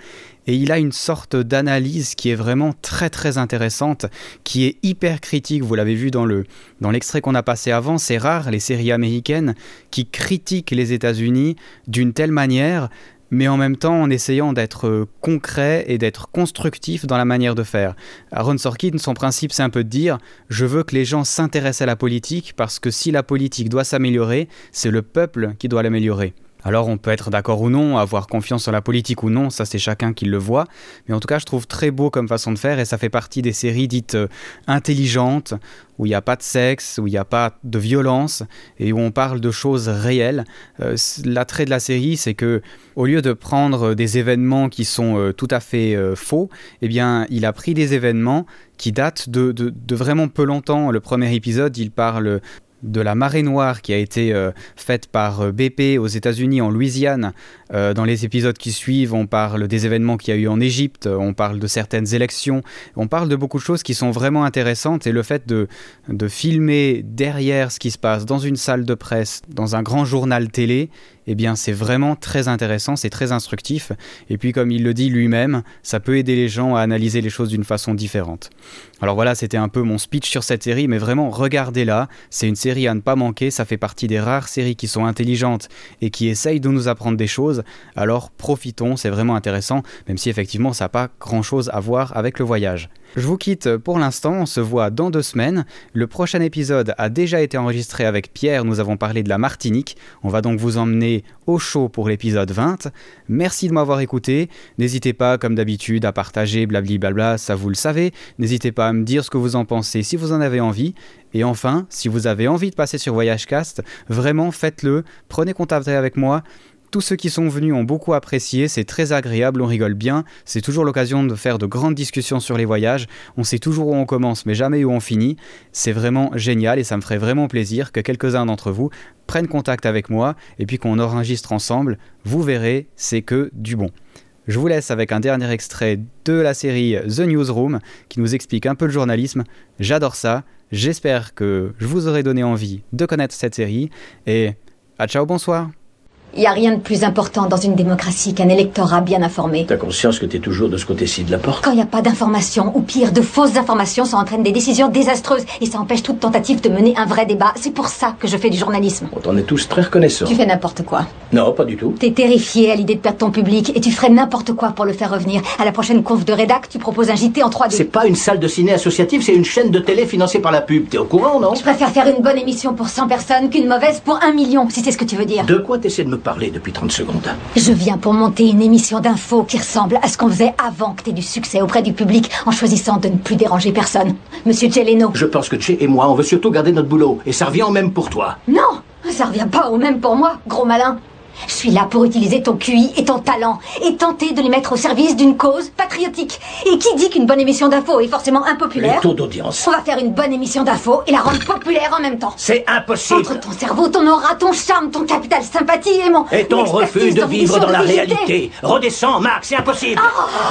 Et il a une sorte d'analyse qui est vraiment très très intéressante, qui est hyper critique, vous l'avez vu dans le dans l'extrait qu'on a passé avant, c'est rare les séries américaines qui critiquent les États-Unis d'une telle manière mais en même temps en essayant d'être concret et d'être constructif dans la manière de faire. Aaron Sorkin, son principe, c'est un peu de dire je veux que les gens s'intéressent à la politique parce que si la politique doit s'améliorer, c'est le peuple qui doit l'améliorer. Alors on peut être d'accord ou non, avoir confiance en la politique ou non, ça c'est chacun qui le voit, mais en tout cas je trouve très beau comme façon de faire et ça fait partie des séries dites euh, intelligentes, où il n'y a pas de sexe, où il n'y a pas de violence et où on parle de choses réelles. Euh, l'attrait de la série c'est que au lieu de prendre des événements qui sont euh, tout à fait faux, eh bien il a pris des événements qui datent de, vraiment peu longtemps. Le premier épisode, il parle de la marée noire qui a été euh, faite par euh, BP aux États-Unis en Louisiane. Euh, dans les épisodes qui suivent, on parle des événements qu'il y a eu en Égypte, on parle de certaines élections, on parle de beaucoup de choses qui sont vraiment intéressantes et le fait de, de filmer derrière ce qui se passe dans une salle de presse, dans un grand journal télé, eh bien c'est vraiment très intéressant, c'est très instructif. Et puis comme il le dit lui-même, ça peut aider les gens à analyser les choses d'une façon différente. Alors voilà, c'était un peu mon speech sur cette série, mais vraiment regardez-la, c'est une série à ne pas manquer, ça fait partie des rares séries qui sont intelligentes et qui essayent de nous apprendre des choses, alors profitons, c'est vraiment intéressant, même si effectivement ça n'a pas grand-chose à voir avec le voyage. Je vous quitte pour l'instant, on se voit dans deux semaines. Le prochain épisode a déjà été enregistré avec Pierre, nous avons parlé de la Martinique. On va donc vous emmener au show pour l'épisode 20. Merci de m'avoir écouté. N'hésitez pas, comme d'habitude, à partager blabli ça vous le savez. N'hésitez pas à me dire ce que vous en pensez si vous en avez envie. Et enfin, si vous avez envie de passer sur VoyageCast, vraiment faites-le, prenez contact avec moi. Tous ceux qui sont venus ont beaucoup apprécié, c'est très agréable, on rigole bien, c'est toujours l'occasion de faire de grandes discussions sur les voyages, on sait toujours où on commence mais jamais où on finit, c'est vraiment génial et ça me ferait vraiment plaisir que quelques-uns d'entre vous prennent contact avec moi et puis qu'on enregistre ensemble, vous verrez, c'est que du bon. Je vous laisse avec un dernier extrait de la série The Newsroom qui nous explique un peu le journalisme, j'adore ça, j'espère que je vous aurai donné envie de connaître cette série et à ciao bonsoir Il n'y a rien de plus important dans une démocratie qu'un électorat bien informé. T'as conscience que t'es toujours de ce côté-ci de la porte Quand il n'y a pas d'informations, ou pire, de fausses informations, ça entraîne des décisions désastreuses et ça empêche toute tentative de mener un vrai débat. C'est pour ça que je fais du journalisme. On t'en est tous très reconnaissants. Tu fais n'importe quoi. Non, pas du tout. T'es terrifié à l'idée de perdre ton public et tu ferais n'importe quoi pour le faire revenir. À la prochaine conf de rédac, tu proposes un JT en 3D. C'est pas une salle de ciné associative, c'est une chaîne de télé financée par la pub. T'es au courant, non? Je préfère faire une bonne émission pour 100 personnes qu'une mauvaise pour un million, si c'est ce que tu veux dire. De quoi t'essaies de me parler depuis 30 secondes Je viens pour monter une émission d'infos qui ressemble à ce qu'on faisait avant que t'aies du succès auprès du public en choisissant de ne plus déranger personne. Monsieur Geleno. Je pense que Che et moi, on veut surtout garder notre boulot. Et ça revient au même pour toi. Non Ça revient pas au même pour moi, gros malin. Je suis là pour utiliser ton QI et ton talent et tenter de les mettre au service d'une cause patriotique. Et qui dit qu'une bonne émission d'info est forcément impopulaire Le taux d'audience. On va faire une bonne émission d'info et la rendre populaire en même temps. C'est impossible. Entre ton cerveau, ton aura, ton charme, ton capital sympathie et mon... Et ton refus de vivre dans la réalité. Redescends, Max, c'est impossible.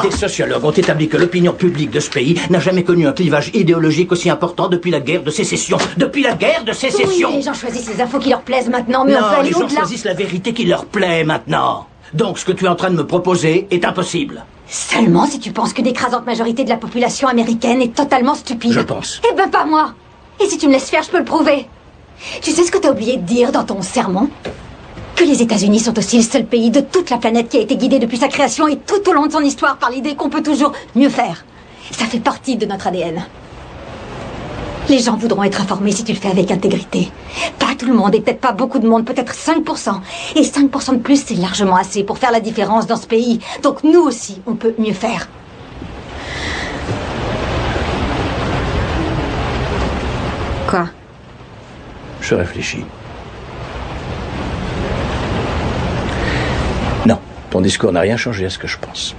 Des sociologues ont établi que l'opinion publique de ce pays n'a jamais connu un clivage idéologique aussi important depuis la guerre de sécession. Depuis la guerre de sécession. Oui, les gens choisissent les infos qui leur plaisent maintenant, mais non, aller les gens choisissent la vérité qui leur plaît maintenant. Donc ce que tu es en train de me proposer est impossible. Seulement si tu penses que l'écrasante majorité de la population américaine est totalement stupide. Je pense. Eh ben pas moi. Et si tu me laisses faire, je peux le prouver. Tu sais ce que t'as oublié de dire dans ton sermon? Que les États-Unis sont aussi le seul pays de toute la planète qui a été guidé depuis sa création et tout au long de son histoire par l'idée qu'on peut toujours mieux faire. Ça fait partie de notre ADN. Les gens voudront être informés si tu le fais avec intégrité. Pas tout le monde et peut-être pas beaucoup de monde, peut-être 5%. Et 5% de plus, c'est largement assez pour faire la différence dans ce pays. Donc nous aussi, on peut mieux faire. Quoi? Je réfléchis. Non, ton discours n'a rien changé à ce que je pense.